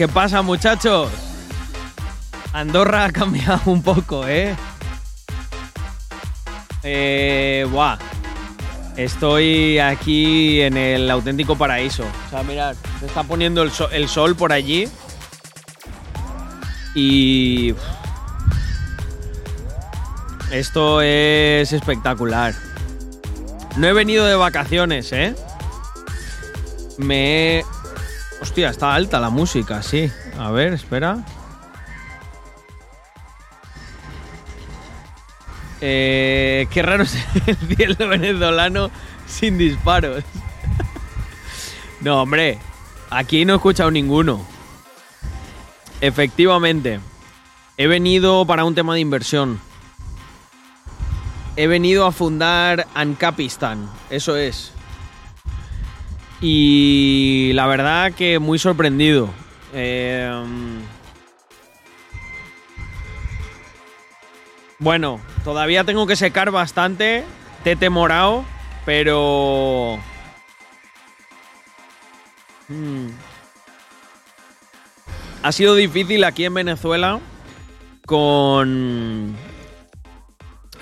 ¿Qué pasa, muchachos? Andorra ha cambiado un poco, ¿eh? Eh, buah. Estoy aquí en el auténtico paraíso. O sea, mirad, se está poniendo el, so- el sol por allí. Y... Esto es espectacular. No he venido de vacaciones, ¿eh? Me he... Hostia, está alta la música, sí. A ver, espera. Eh, qué raro es el cielo venezolano sin disparos. No, hombre, aquí no he escuchado ninguno. Efectivamente, he venido para un tema de inversión. He venido a fundar Ancapistan, eso es. Y la verdad que muy sorprendido. Eh, bueno, todavía tengo que secar bastante. Tete morado, pero... Mm. Ha sido difícil aquí en Venezuela con...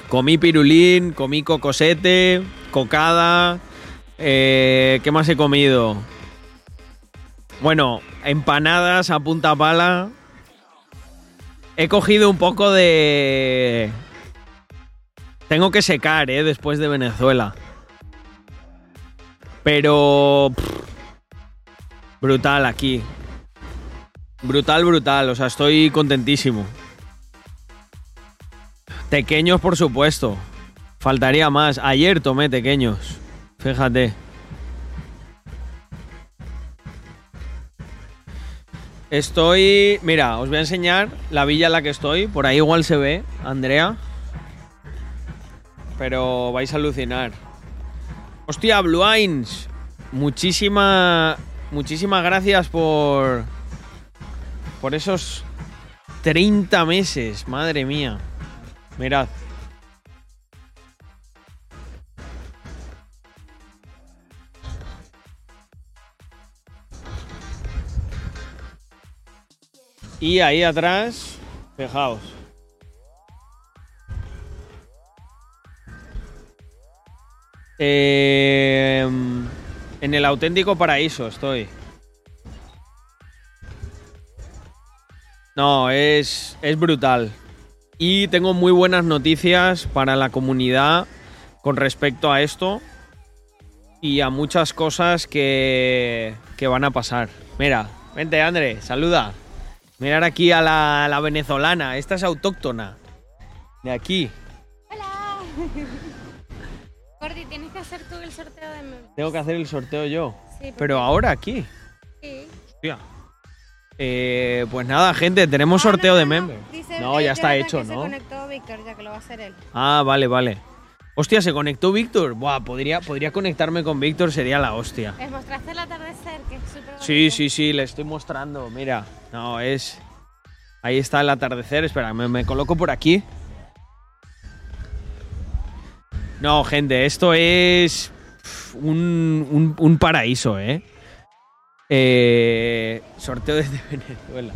Comí pirulín, comí cocosete, cocada. Eh, ¿Qué más he comido? Bueno, empanadas a punta pala. He cogido un poco de... Tengo que secar, ¿eh? Después de Venezuela. Pero... brutal aquí. Brutal, brutal. O sea, estoy contentísimo. Tequeños, por supuesto. Faltaría más. Ayer tomé tequeños. Fíjate. Estoy. Mira, os voy a enseñar la villa en la que estoy. Por ahí igual se ve, Andrea. Pero vais a alucinar. Hostia, Blue Eyes. Muchísima. Muchísimas gracias por. Por esos 30 meses. Madre mía. Mirad. Y ahí atrás, fijaos. Eh, en el auténtico paraíso estoy. No, es, es brutal. Y tengo muy buenas noticias para la comunidad con respecto a esto y a muchas cosas que, que van a pasar. Mira, vente, André, saluda. Mirar aquí a la, venezolana, esta es autóctona. De aquí. Hola. Gordi, tienes que hacer tú el sorteo de memes. Tengo que hacer el sorteo yo. Sí, Pero ahora aquí. Sí. Hostia. Eh, pues nada, gente, tenemos Ah, no, sorteo no, de no. meme. Dice No, ya está hecho, que Se ¿no? conectó Víctor, ya que lo va a hacer él. Ah, vale, vale. Hostia, se conectó Víctor. Buah, podría, podría conectarme con Víctor, sería la hostia. Les mostraste el atardecer, Sí, sí, sí, le estoy mostrando. Mira, no, es. Ahí está el atardecer. Espera, me, coloco por aquí. No, gente, esto es un, un- un paraíso, ¿eh? Eh, Sorteo desde Venezuela.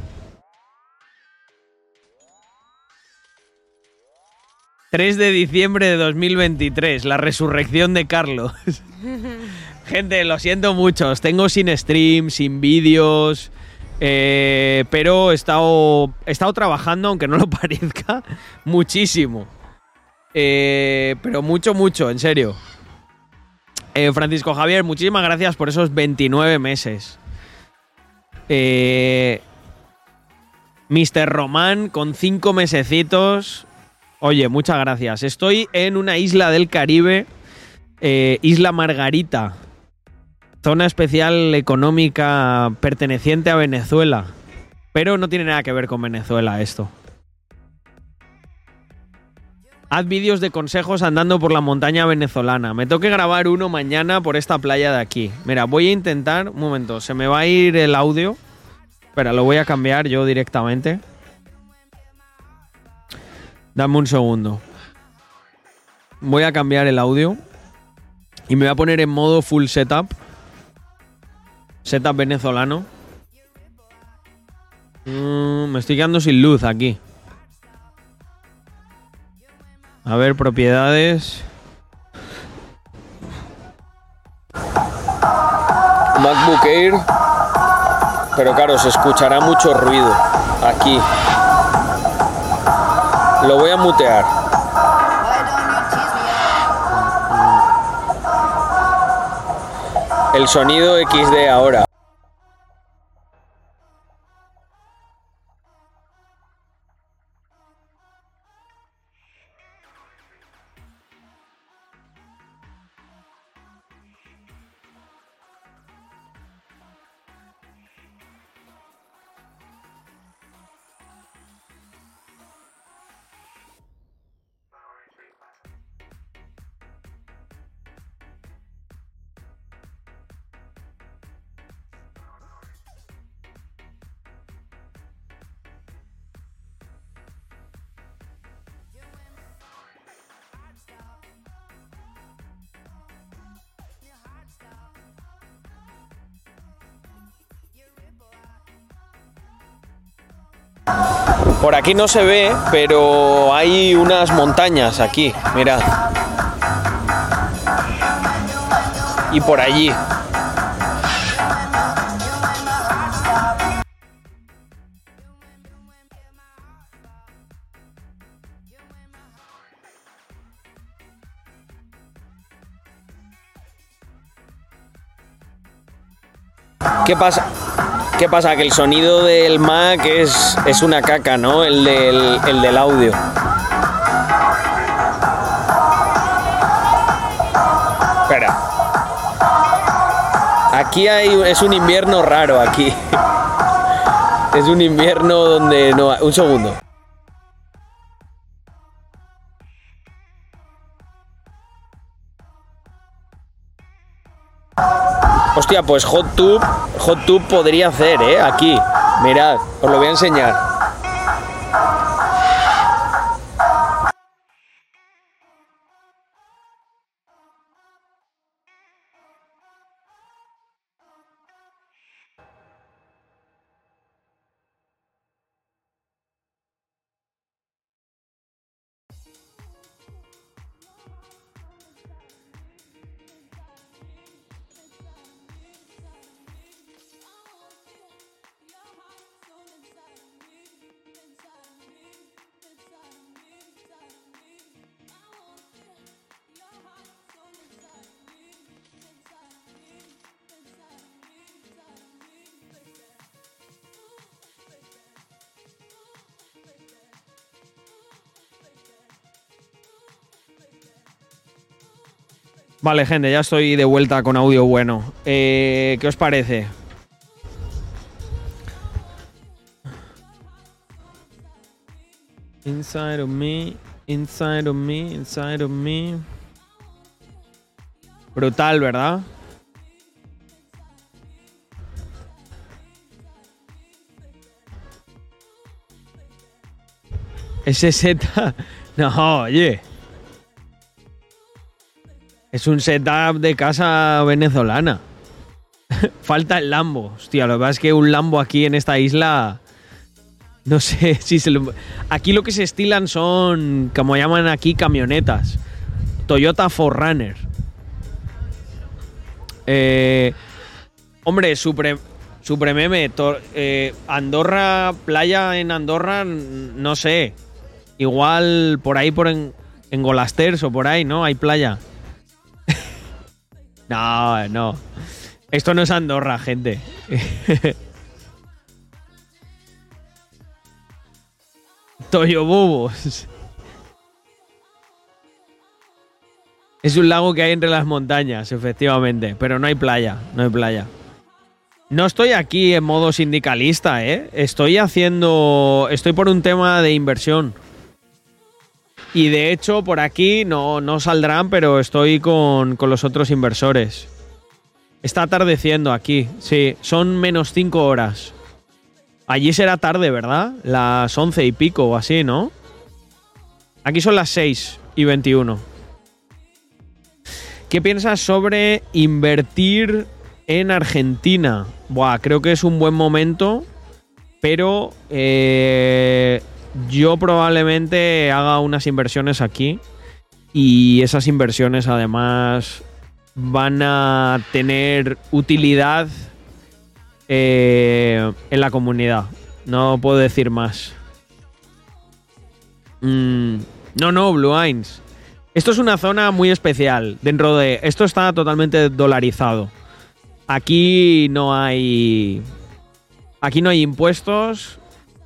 3 de diciembre de 2023, la resurrección de Carlos. Gente, lo siento mucho, tengo sin stream, sin vídeos, eh, pero he estado, trabajando, aunque no lo parezca, muchísimo. Eh, pero mucho, mucho, en serio. Eh, Francisco Javier, muchísimas gracias por esos 29 meses. Mr. Román con 5 mesecitos. Oye, muchas gracias. Estoy en una isla del Caribe, Isla Margarita, zona especial económica perteneciente a Venezuela. Pero no tiene nada que ver con Venezuela esto. Haz vídeos de consejos andando por la montaña venezolana. Me toque grabar uno mañana por esta playa de aquí. Mira, voy a intentar. Un momento, se me va a ir el audio. Espera, lo voy a cambiar yo directamente. Dame un segundo. Voy a cambiar el audio. Y me voy a poner en modo full setup. Setup venezolano. Mm, me estoy quedando sin luz aquí. A ver, propiedades. MacBook Air. Pero claro, se escuchará mucho ruido aquí. Lo voy a mutear. El sonido XD ahora. Por aquí no se ve, pero hay unas montañas aquí, mirad. Y por allí. ¿Qué pasa? ¿Qué pasa? Que el sonido del Mac es, es una caca, ¿no? El del, el del audio. Espera. Aquí hay, es un invierno raro aquí. Es un invierno donde no... Un segundo. Pues HotTube, HotTube podría hacer, ¿eh? Aquí. Mirad, os lo voy a enseñar. Vale, gente, ya estoy de vuelta con audio bueno. Eh, ¿Qué os parece? Inside of me, inside of me, inside of me. Brutal, ¿verdad? Ese Z. No, oye. Es un setup de casa venezolana. Falta el Lambo. Hostia, lo que pasa es que un Lambo aquí en esta isla. No sé si se lo. Aquí lo que se estilan son, como llaman aquí, camionetas. Toyota Forerunner. Eh, hombre, Supre, Suprememe. eh, Andorra, playa en Andorra, no sé. Igual por ahí, por en, en Golasters o por ahí, ¿no? Hay playa. No, no. Esto no es Andorra, gente. Toyobubos. Es un lago que hay entre las montañas, efectivamente, pero no hay playa, no hay playa. No estoy aquí en modo sindicalista, ¿eh? Estoy haciendo... Estoy por un tema de inversión. Y de hecho, por aquí no, no saldrán, pero estoy con, con los otros inversores. Está atardeciendo aquí, sí. Son menos 5 horas. Allí será tarde, ¿verdad? Las 11 y pico o así, ¿no? Aquí son las 6 y 21. ¿Qué piensas sobre invertir en Argentina? Buah, creo que es un buen momento Pero eh, yo probablemente haga unas inversiones aquí y esas inversiones además van a tener utilidad eh, en la comunidad. No puedo decir más. Mm, no, no, Blue Eyes. Esto es una zona muy especial. Dentro de. Esto está totalmente dolarizado. Aquí no hay. Aquí no hay impuestos.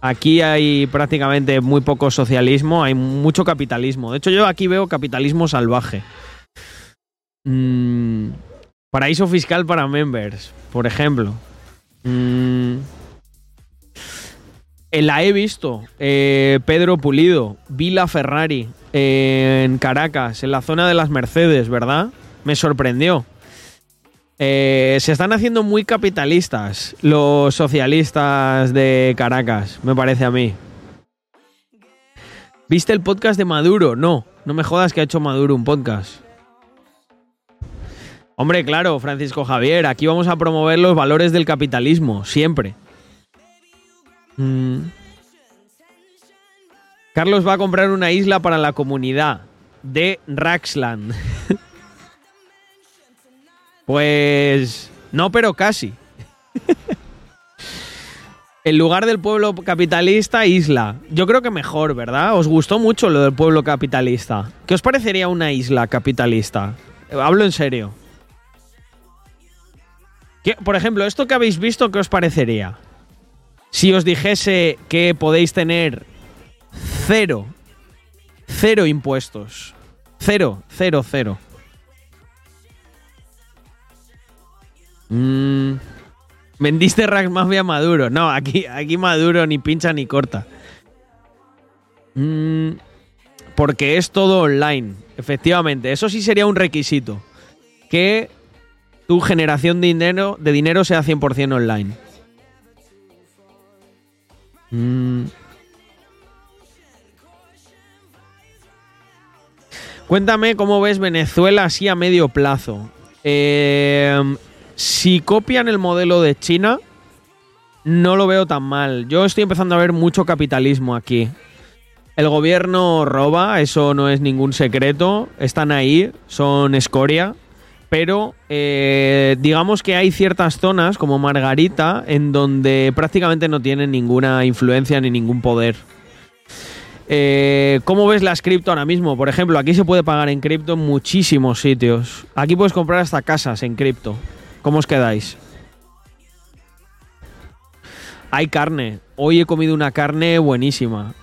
Aquí hay prácticamente muy poco socialismo. Hay mucho capitalismo. De hecho, yo aquí veo capitalismo salvaje. Mm, paraíso fiscal para members, por ejemplo. Mm, la he visto. Eh, Pedro Pulido, Vila Ferrari, eh, en Caracas, en la zona de las Mercedes, ¿verdad? Me sorprendió. Eh, se están haciendo muy capitalistas los socialistas de Caracas, me parece a mí. ¿Viste el podcast de Maduro? No, no me jodas que ha hecho Maduro un podcast. Hombre, claro, Francisco Javier, aquí vamos a promover los valores del capitalismo, siempre. Mm. Carlos va a comprar una isla para la comunidad de Raxland. pues no, pero casi. En lugar del pueblo capitalista, isla. Yo creo que mejor, ¿verdad? Os gustó mucho lo del pueblo capitalista. ¿Qué os parecería una isla capitalista? Hablo en serio. Por ejemplo, esto que habéis visto, ¿qué os parecería? Si os dijese que podéis tener cero, cero impuestos. Cero, cero, cero. Mm, vendiste Rack Mafia Maduro. No, aquí, aquí Maduro ni pincha ni corta. Mm, porque es todo online. Efectivamente, eso sí sería un requisito. Que tu generación de dinero, de dinero sea 100% online. Mm. Cuéntame cómo ves Venezuela así a medio plazo. Eh, si copian el modelo de China, no lo veo tan mal. Yo estoy empezando a ver mucho capitalismo aquí. El gobierno roba, eso no es ningún secreto. Están ahí, son escoria. Pero eh, digamos que hay ciertas zonas, como Margarita, en donde prácticamente no tienen ninguna influencia ni ningún poder. Eh, ¿Cómo ves las cripto ahora mismo? Por ejemplo, aquí se puede pagar en cripto en muchísimos sitios. Aquí puedes comprar hasta casas en cripto. ¿Cómo os quedáis? Hay carne. Hoy he comido una carne buenísima.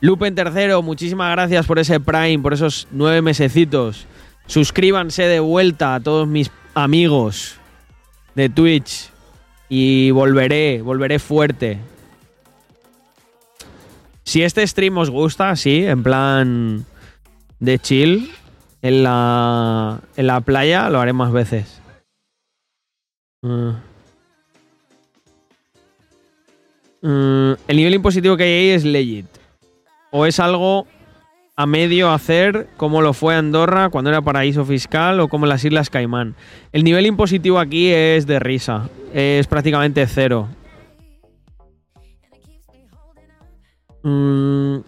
Lupen tercero, muchísimas gracias por ese Prime, por esos nueve mesecitos. Suscríbanse de vuelta a todos mis amigos de Twitch. Y volveré, volveré fuerte. Si este stream os gusta, sí, en plan de chill, en la, en la playa, lo haré más veces. Mm. Mm, el nivel impositivo que hay ahí es legit. O es algo a medio hacer como lo fue Andorra cuando era paraíso fiscal o como las Islas Caimán. El nivel impositivo aquí es de risa. Es prácticamente cero. Mm,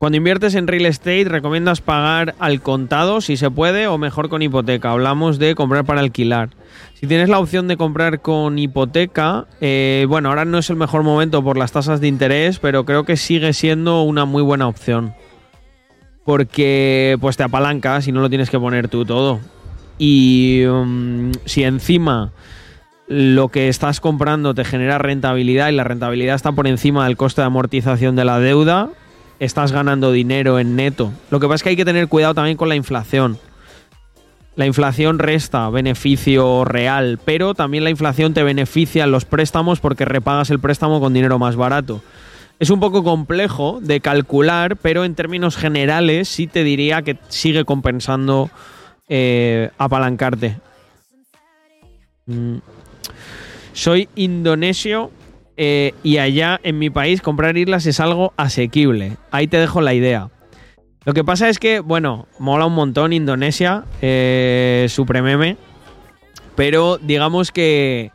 cuando inviertes en real estate, ¿recomiendas pagar al contado si se puede o mejor con hipoteca? Hablamos de comprar para alquilar. Si tienes la opción de comprar con hipoteca, eh, bueno, ahora no es el mejor momento por las tasas de interés, pero creo que sigue siendo una muy buena opción. Porque pues te apalancas y no lo tienes que poner tú todo. Y um, si encima lo que estás comprando te genera rentabilidad y la rentabilidad está por encima del coste de amortización de la deuda, estás ganando dinero en neto. Lo que pasa es que hay que tener cuidado también con la inflación. La inflación resta beneficio real, pero también la inflación te beneficia en los préstamos porque repagas el préstamo con dinero más barato. Es un poco complejo de calcular, pero en términos generales sí te diría que sigue compensando eh, apalancarte. Mm. Soy indonesio eh, y allá en mi país comprar islas es algo asequible. Ahí te dejo la idea. Lo que pasa es que, bueno, mola un montón Indonesia, eh, Suprememe, pero digamos que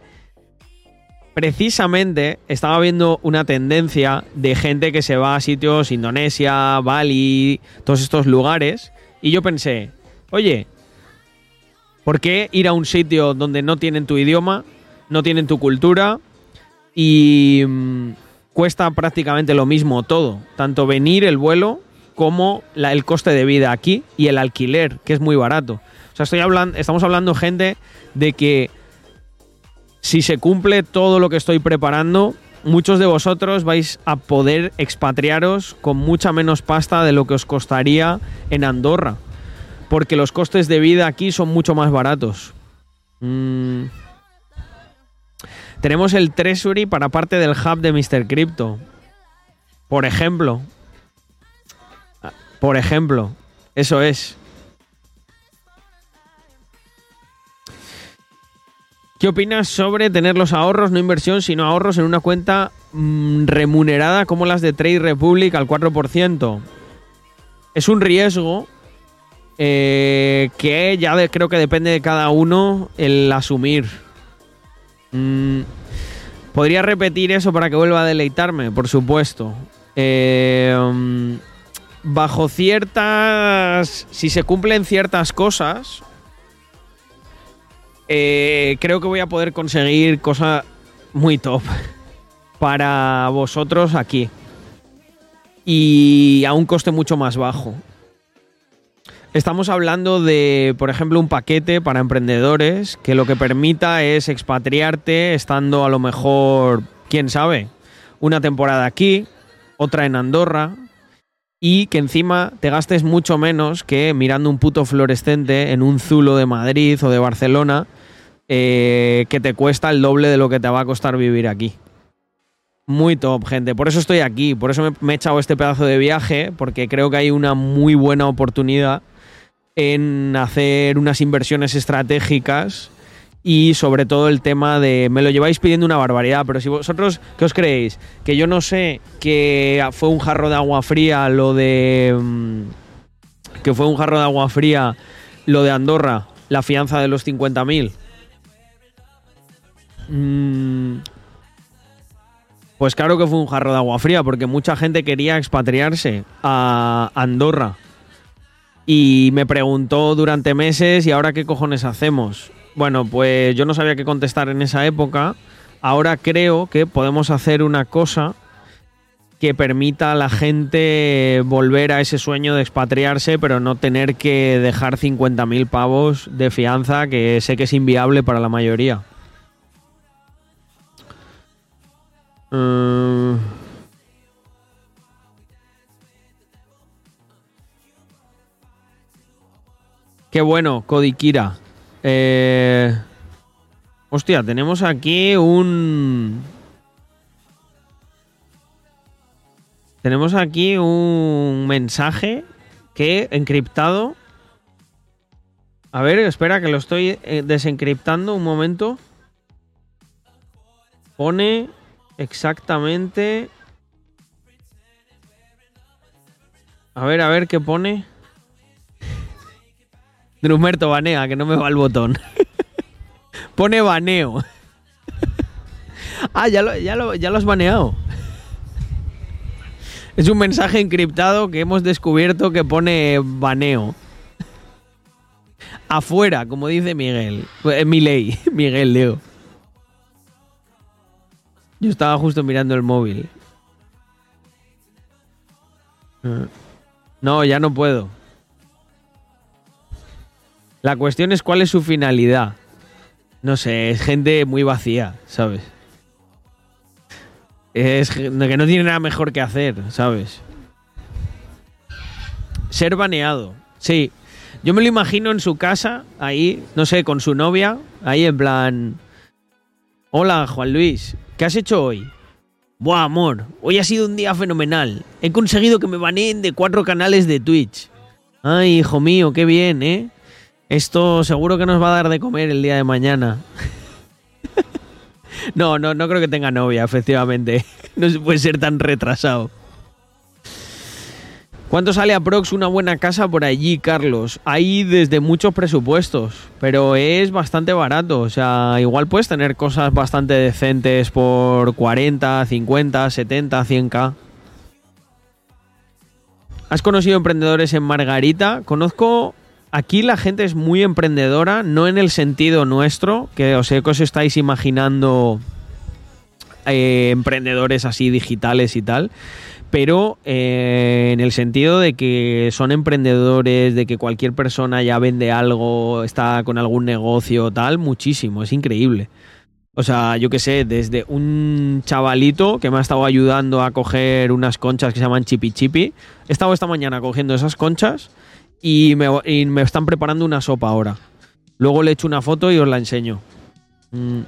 precisamente estaba viendo una tendencia de gente que se va a sitios Indonesia, Bali, todos estos lugares. Y yo pensé, oye, ¿por qué ir a un sitio donde no tienen tu idioma, no tienen tu cultura y mm, cuesta prácticamente lo mismo todo? Tanto venir el vuelo como el coste de vida aquí y el alquiler, que es muy barato. O sea, estoy hablando, estamos hablando, gente, de que si se cumple todo lo que estoy preparando, muchos de vosotros vais a poder expatriaros con mucha menos pasta de lo que os costaría en Andorra. Porque los costes de vida aquí son mucho más baratos. Mm. Tenemos el Treasury para parte del hub de Mr. Crypto. Por ejemplo. Por ejemplo. Eso es. ¿Qué opinas sobre tener los ahorros, no inversión, sino ahorros en una cuenta mm, remunerada como las de Trade Republic al 4%? Es un riesgo eh, que ya creo que depende de cada uno el asumir. Mm, ¿Podría repetir eso para que vuelva a deleitarme? Por supuesto. Mm, bajo ciertas... Si se cumplen ciertas cosas, eh, creo que voy a poder conseguir cosas muy top para vosotros aquí. Y a un coste mucho más bajo. Estamos hablando de, por ejemplo, un paquete para emprendedores que lo que permita es expatriarte estando a lo mejor, quién sabe, una temporada aquí, otra en Andorra, y que encima te gastes mucho menos que mirando un puto fluorescente en un zulo de Madrid o de Barcelona eh, que te cuesta el doble de lo que te va a costar vivir aquí. Muy top, gente. Por eso estoy aquí, por eso me, me he echado este pedazo de viaje, porque creo que hay una muy buena oportunidad en hacer unas inversiones estratégicas y sobre todo el tema de me lo lleváis pidiendo una barbaridad, pero si vosotros, ¿qué os creéis? Que yo no sé que fue un jarro de agua fría lo de... mm, que fue un jarro de agua fría lo de Andorra, la fianza de los 50.000. Mm, pues claro que fue un jarro de agua fría, porque mucha gente quería expatriarse a Andorra. Y me preguntó durante meses, ¿y ahora qué cojones hacemos? Bueno, pues yo no sabía qué contestar en esa época. Ahora creo que podemos hacer una cosa que permita a la gente volver a ese sueño de expatriarse, pero no tener que dejar 50.000 pavos de fianza, que sé que es inviable para la mayoría. Mm. Qué bueno, Kodikira. Eh... Hostia, tenemos aquí un... Tenemos aquí un mensaje que encriptado. A ver, espera que lo estoy eh, desencriptando un momento. Pone exactamente... A ver, a ver qué pone. Drumerto banea, que no me va el botón. pone baneo. ah, ya lo, ya, lo, ya lo has baneado. Es un mensaje encriptado que hemos descubierto que pone baneo. Afuera, como dice Miguel. Eh, Milei, Miguel, Leo. Yo estaba justo mirando el móvil. Eh, No, ya no puedo. La cuestión es cuál es su finalidad. No sé, es gente muy vacía, ¿sabes? Es que no tiene nada mejor que hacer, ¿sabes? Ser baneado. Sí. Yo me lo imagino en su casa, ahí, no sé, con su novia, ahí en plan... Hola, Juan Luis, ¿qué has hecho hoy? Buah, amor, hoy ha sido un día fenomenal. He conseguido que me baneen de cuatro canales de Twitch. Ay, hijo mío, qué bien, ¿eh? Esto seguro que nos va a dar de comer el día de mañana. no, no, no creo que tenga novia, efectivamente. No se puede ser tan retrasado. ¿Cuánto sale a Prox una buena casa por allí, Carlos? Hay desde muchos presupuestos, pero es bastante barato. O sea, igual puedes tener cosas bastante decentes por 40, 50, 70, 100k. ¿Has conocido emprendedores en Margarita? Conozco. Aquí la gente es muy emprendedora, no en el sentido nuestro, que os sé que os estáis imaginando eh, emprendedores así digitales y tal, pero eh, en el sentido de que son emprendedores, de que cualquier persona ya vende algo, está con algún negocio, tal, muchísimo, es increíble. O sea, yo qué sé, desde un chavalito que me ha estado ayudando a coger unas conchas que se llaman chipi chipi. He estado esta mañana cogiendo esas conchas y me, están preparando una sopa ahora. Luego le echo una foto y os la enseño. Mm.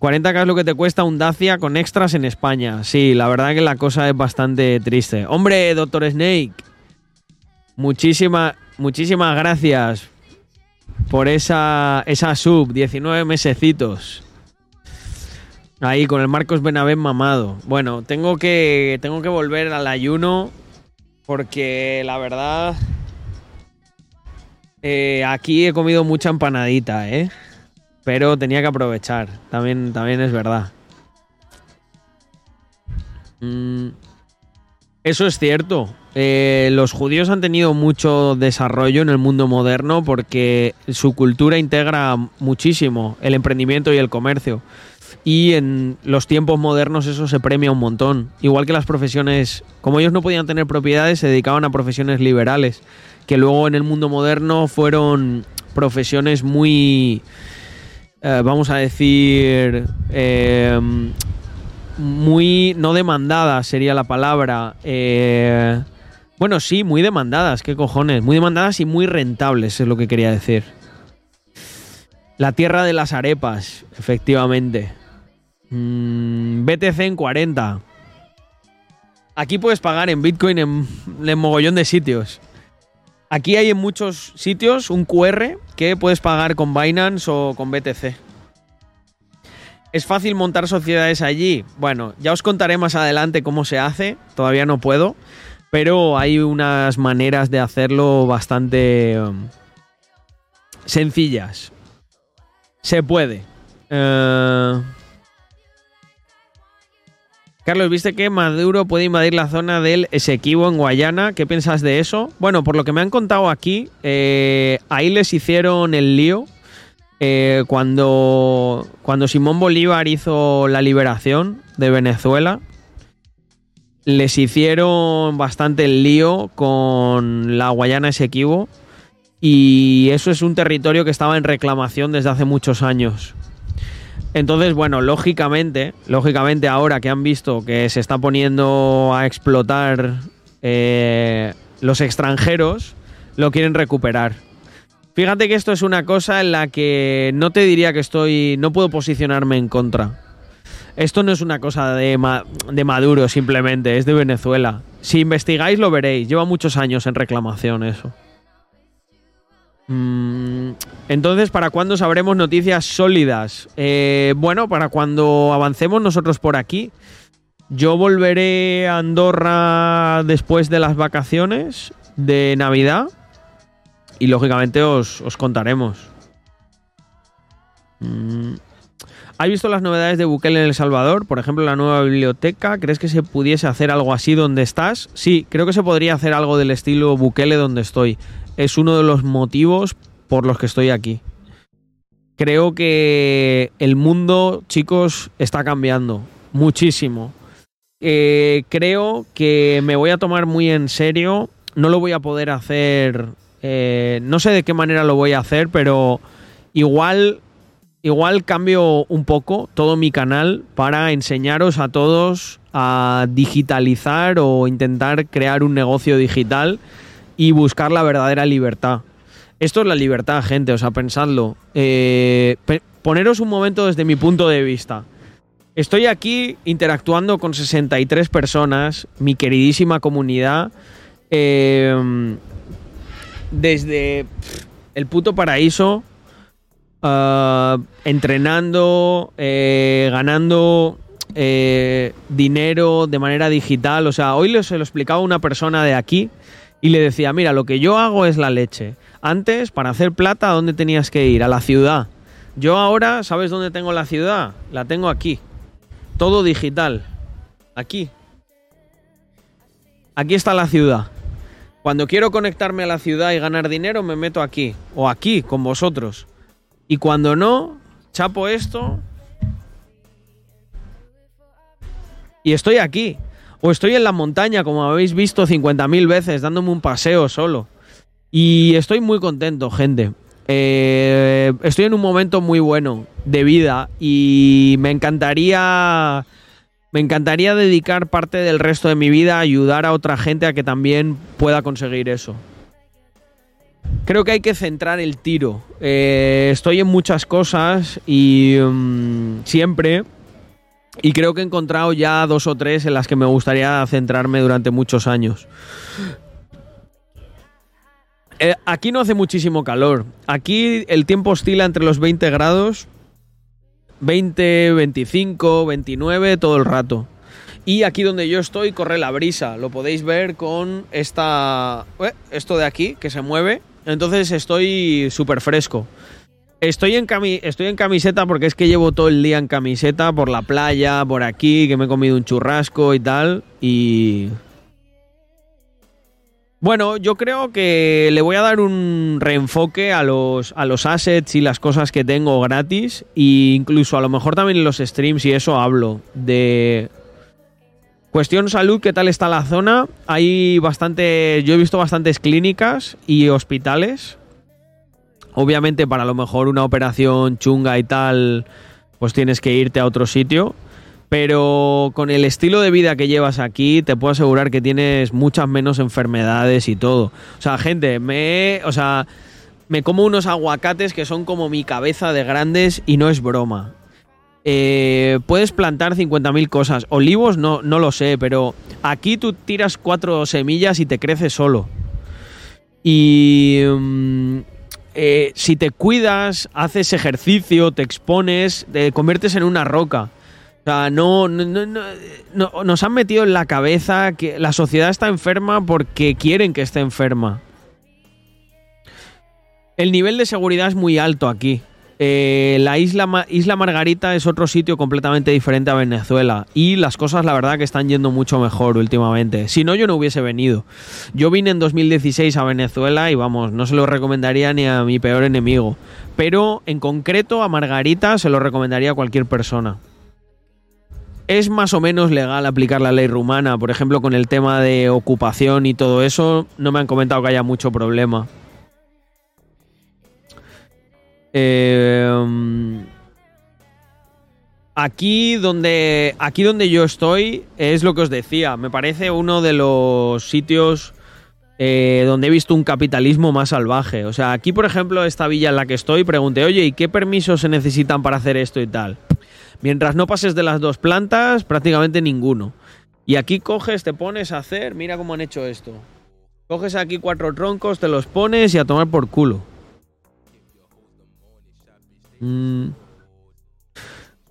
40k es lo que te cuesta un Dacia con extras en España. Sí, la verdad que la cosa es bastante triste. Hombre, Doctor Snake, muchísimas, muchísimas gracias por esa, esa sub, 19 mesecitos. Ahí con el Marcos Benavent mamado. Bueno, tengo que, tengo que volver al ayuno porque la verdad eh, aquí he comido mucha empanadita, ¿eh? Pero tenía que aprovechar. También, también es verdad. Mm, eso es cierto. Eh, los judíos han tenido mucho desarrollo en el mundo moderno porque su cultura integra muchísimo el emprendimiento y el comercio. Y en los tiempos modernos eso se premia un montón. Igual que las profesiones, como ellos no podían tener propiedades, se dedicaban a profesiones liberales, que luego en el mundo moderno fueron profesiones muy eh, vamos a decir, eh, muy, no demandadas sería la palabra. Eh, bueno, sí, muy demandadas, qué cojones. Muy demandadas y muy rentables, es lo que quería decir. La tierra de las arepas, efectivamente. Mm, BTC en 40. Aquí puedes pagar en Bitcoin en, en mogollón de sitios. Aquí hay en muchos sitios un QR que puedes pagar con Binance o con BTC. ¿Es fácil montar sociedades allí? Bueno, ya os contaré más adelante cómo se hace, todavía no puedo, pero hay unas maneras de hacerlo bastante um, sencillas. Se puede. Eh, Carlos, ¿viste que Maduro puede invadir la zona del Esequibo en Guayana? ¿Qué piensas de eso? Bueno, por lo que me han contado aquí, eh, ahí les hicieron el lío eh, cuando, cuando Simón Bolívar hizo la liberación de Venezuela. Les hicieron bastante el lío con la Guayana Esequibo y eso es un territorio que estaba en reclamación desde hace muchos años. Entonces, bueno, lógicamente, lógicamente ahora que han visto que se está poniendo a explotar eh, los extranjeros, lo quieren recuperar. Fíjate que esto es una cosa en la que no te diría que estoy, no puedo posicionarme en contra. Esto no es una cosa de, de Maduro simplemente, es de Venezuela. Si investigáis lo veréis, lleva muchos años en reclamación eso. Mm, entonces, ¿para cuándo sabremos noticias sólidas? Eh, bueno, para cuando avancemos nosotros por aquí. Yo volveré a Andorra después de las vacaciones de Navidad y lógicamente os, contaremos. Mm, ¿Has visto las novedades de Bukele en El Salvador? Por ejemplo, la nueva biblioteca. ¿Crees que se pudiese hacer algo así donde estás? Sí, creo que se podría hacer algo del estilo Bukele donde estoy es uno de los motivos por los que estoy aquí. Creo que el mundo, chicos, está cambiando muchísimo. Eh, creo que me voy a tomar muy en serio. No lo voy a poder hacer. Eh, no sé de qué manera lo voy a hacer, pero igual, igual cambio un poco todo mi canal para enseñaros a todos a digitalizar o intentar crear un negocio digital y buscar la verdadera libertad. Esto es la libertad, gente, o sea, pensadlo. Eh, poneros un momento desde mi punto de vista. Estoy aquí interactuando con 63 personas, mi queridísima comunidad, em, desde el puto paraíso, ah, entrenando, eh, ganando eh, dinero de manera digital. O sea, hoy se lo explicaba una persona de aquí Y le decía, mira, lo que yo hago es la leche. Antes, para hacer plata, ¿a dónde tenías que ir? A la ciudad. Yo ahora, ¿sabes dónde tengo la ciudad? La tengo aquí. Todo digital. Aquí. Aquí está la ciudad. Cuando quiero conectarme a la ciudad y ganar dinero, me meto aquí. O aquí, con vosotros. Y cuando no, chapo esto. Y estoy aquí. O estoy en la montaña, como habéis visto 50.000 veces, dándome un paseo solo. Y estoy muy contento, gente. Eh, estoy en un momento muy bueno de vida y me encantaría me encantaría dedicar parte del resto de mi vida a ayudar a otra gente a que también pueda conseguir eso. Creo que hay que centrar el tiro. Eh, estoy en muchas cosas y mm, siempre y creo que he encontrado ya dos o tres en las que me gustaría centrarme durante muchos años. Eh, aquí no hace muchísimo calor. Aquí el tiempo oscila entre los 20 grados, 20, 25, 29, todo el rato. Y aquí donde yo estoy corre la brisa. Lo podéis ver con esta, eh, esto de aquí que se mueve. Entonces estoy súper fresco. Estoy en, estoy en camiseta porque es que llevo todo el día en camiseta por la playa, por aquí, que me he comido un churrasco y tal. Y... Bueno, yo creo que le voy a dar un reenfoque a los, a los assets y las cosas que tengo gratis. E incluso a lo mejor también en los streams y eso hablo. De Cuestión salud, ¿qué tal está la zona? Hay bastante, yo he visto bastantes clínicas y hospitales Obviamente para lo mejor una operación chunga y tal, pues tienes que irte a otro sitio. Pero con el estilo de vida que llevas aquí, te puedo asegurar que tienes muchas menos enfermedades y todo. O sea, gente, me, o sea, me como unos aguacates que son como mi cabeza de grandes y no es broma. Eh, puedes plantar 50.000 cosas. Olivos no, no lo sé, pero aquí tú tiras cuatro semillas y te crece solo. Y, mm, eh, si te cuidas, haces ejercicio, te expones, te conviertes en una roca. O sea, no, nos han metido en la cabeza que la sociedad está enferma porque quieren que esté enferma. El nivel de seguridad es muy alto aquí. Eh, la isla, isla Margarita es otro sitio completamente diferente a Venezuela y las cosas la verdad que están yendo mucho mejor últimamente. Si no, yo no hubiese venido. Yo vine en 2016 a Venezuela y vamos, no se lo recomendaría ni a mi peor enemigo. Pero en concreto a Margarita se lo recomendaría a cualquier persona. Es más o menos legal aplicar la ley rumana, por ejemplo con el tema de ocupación y todo eso, no me han comentado que haya mucho problema. Eh, aquí donde aquí donde yo estoy es lo que os decía. Me parece uno de los sitios eh, donde he visto un capitalismo más salvaje. O sea, aquí por ejemplo esta villa en la que estoy pregunté, oye, ¿y qué permisos se necesitan para hacer esto y tal? Mientras no pases de las dos plantas, prácticamente ninguno. Y aquí coges, te pones a hacer, mira cómo han hecho esto. Coges aquí cuatro troncos, te los pones y a tomar por culo. Mm.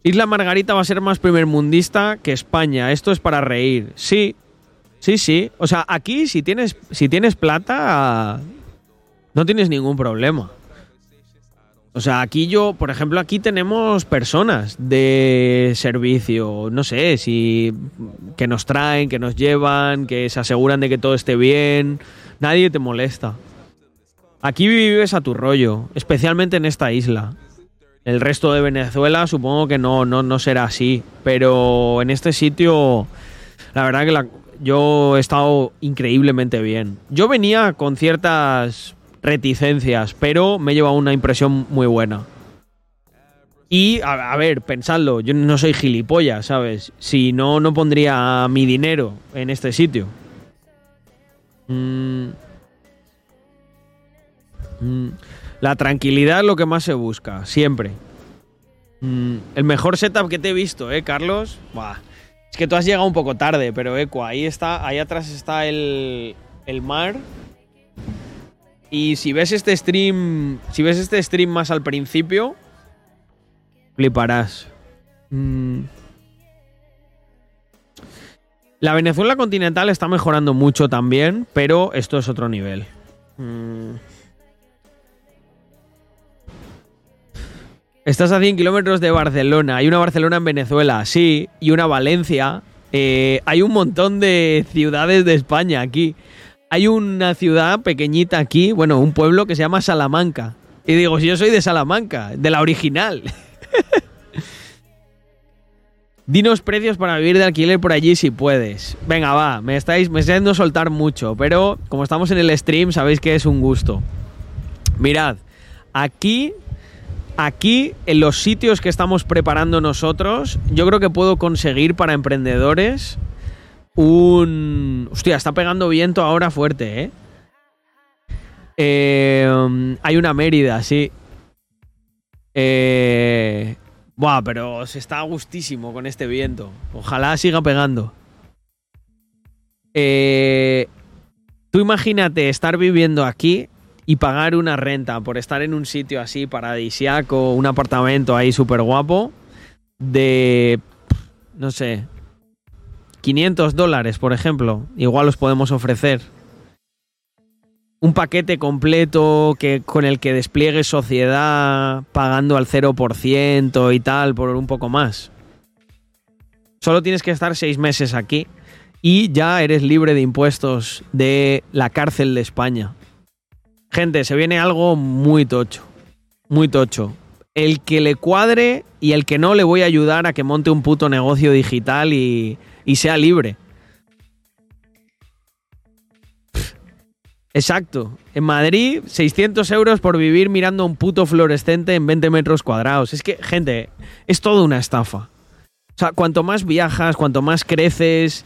Isla Margarita va a ser más primermundista que España. Esto es para reír. Sí, sí, sí. O sea, aquí si tienes, si tienes plata, no tienes ningún problema. O sea, aquí yo, por ejemplo, aquí tenemos personas de servicio, no sé, si que nos traen, que nos llevan, que se aseguran de que todo esté bien. Nadie te molesta. Aquí vives a tu rollo, especialmente en esta isla. El resto de Venezuela supongo que no, no, no será así, pero en este sitio la verdad que yo he estado increíblemente bien. Yo venía con ciertas reticencias, pero me he llevado una impresión muy buena. Y, a, ver, pensadlo, yo no soy gilipollas, ¿sabes? Si no, no pondría mi dinero en este sitio. Mm. Mm. La tranquilidad es lo que más se busca, siempre. Mm, el mejor setup que te he visto, ¿eh, Carlos? Es que tú has llegado un poco tarde, pero Eco, ahí está, ahí atrás está el, el mar. Y si ves este stream, si ves este stream más al principio, fliparás. Mm. La Venezuela continental está mejorando mucho también, pero esto es otro nivel. Mm. Estás a 100 kilómetros de Barcelona. Hay una Barcelona en Venezuela, sí, y una Valencia. Eh, hay un montón de ciudades de España aquí. Hay una ciudad pequeñita aquí, bueno, un pueblo que se llama Salamanca. Y digo, si yo soy de Salamanca, de la original. Dinos precios para vivir de alquiler por allí si puedes. Venga, va, me estáis, me estáis haciendo soltar mucho, pero como estamos en el stream, sabéis que es un gusto. Mirad, aquí Aquí, en los sitios que estamos preparando nosotros, yo creo que puedo conseguir para emprendedores un... Hostia, está pegando viento ahora fuerte, ¿eh? eh hay una Mérida, sí. Eh, buah, pero se está gustísimo con este viento. Ojalá siga pegando. Eh, tú imagínate estar viviendo aquí y pagar una renta por estar en un sitio así paradisiaco, un apartamento ahí súper guapo, de, no sé, 500 dólares, por ejemplo, igual los podemos ofrecer. Un paquete completo que, con el que despliegues sociedad pagando al 0% y tal, por un poco más. Solo tienes que estar seis meses aquí y ya eres libre de impuestos de la cárcel de España. Gente, se viene algo muy tocho. Muy tocho. El que le cuadre y el que no le voy a ayudar a que monte un puto negocio digital y, sea libre. Exacto. En Madrid, 600 euros por vivir mirando un puto fluorescente en 20 metros cuadrados. Es que, gente, es toda una estafa. O sea, cuanto más viajas, cuanto más creces,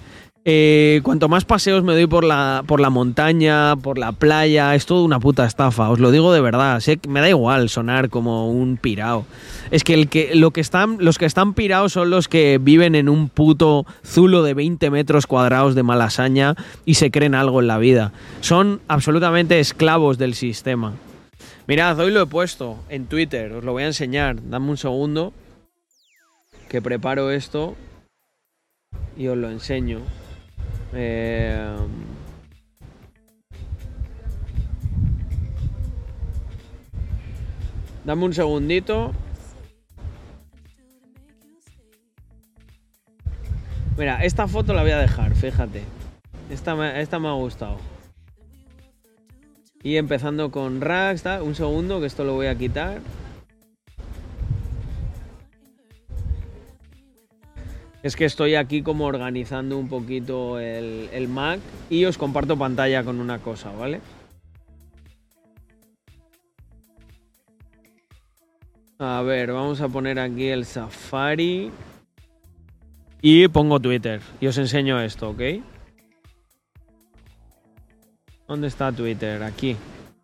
eh, cuanto más paseos me doy por la, por la montaña, por la playa, es todo una puta estafa, os lo digo de verdad. Me da igual sonar como un pirao. Es que, el que, lo que están, los que están pirados son los que viven en un puto zulo de 20 metros cuadrados de malasaña y se creen algo en la vida. Son absolutamente esclavos del sistema. Mirad, hoy lo he puesto en Twitter, os lo voy a enseñar. Dame un segundo que preparo esto y os lo enseño. Eh, dame un segundito. Mira, esta foto la voy a dejar, fíjate. Esta esta me ha gustado. Y empezando con Rax, un segundo, que esto lo voy a quitar. Es que estoy aquí como organizando un poquito el, Mac y os comparto pantalla con una cosa, ¿vale? A ver, vamos a poner aquí el Safari. Y pongo Twitter. Y os enseño esto, ¿ok? ¿Dónde está Twitter? Aquí.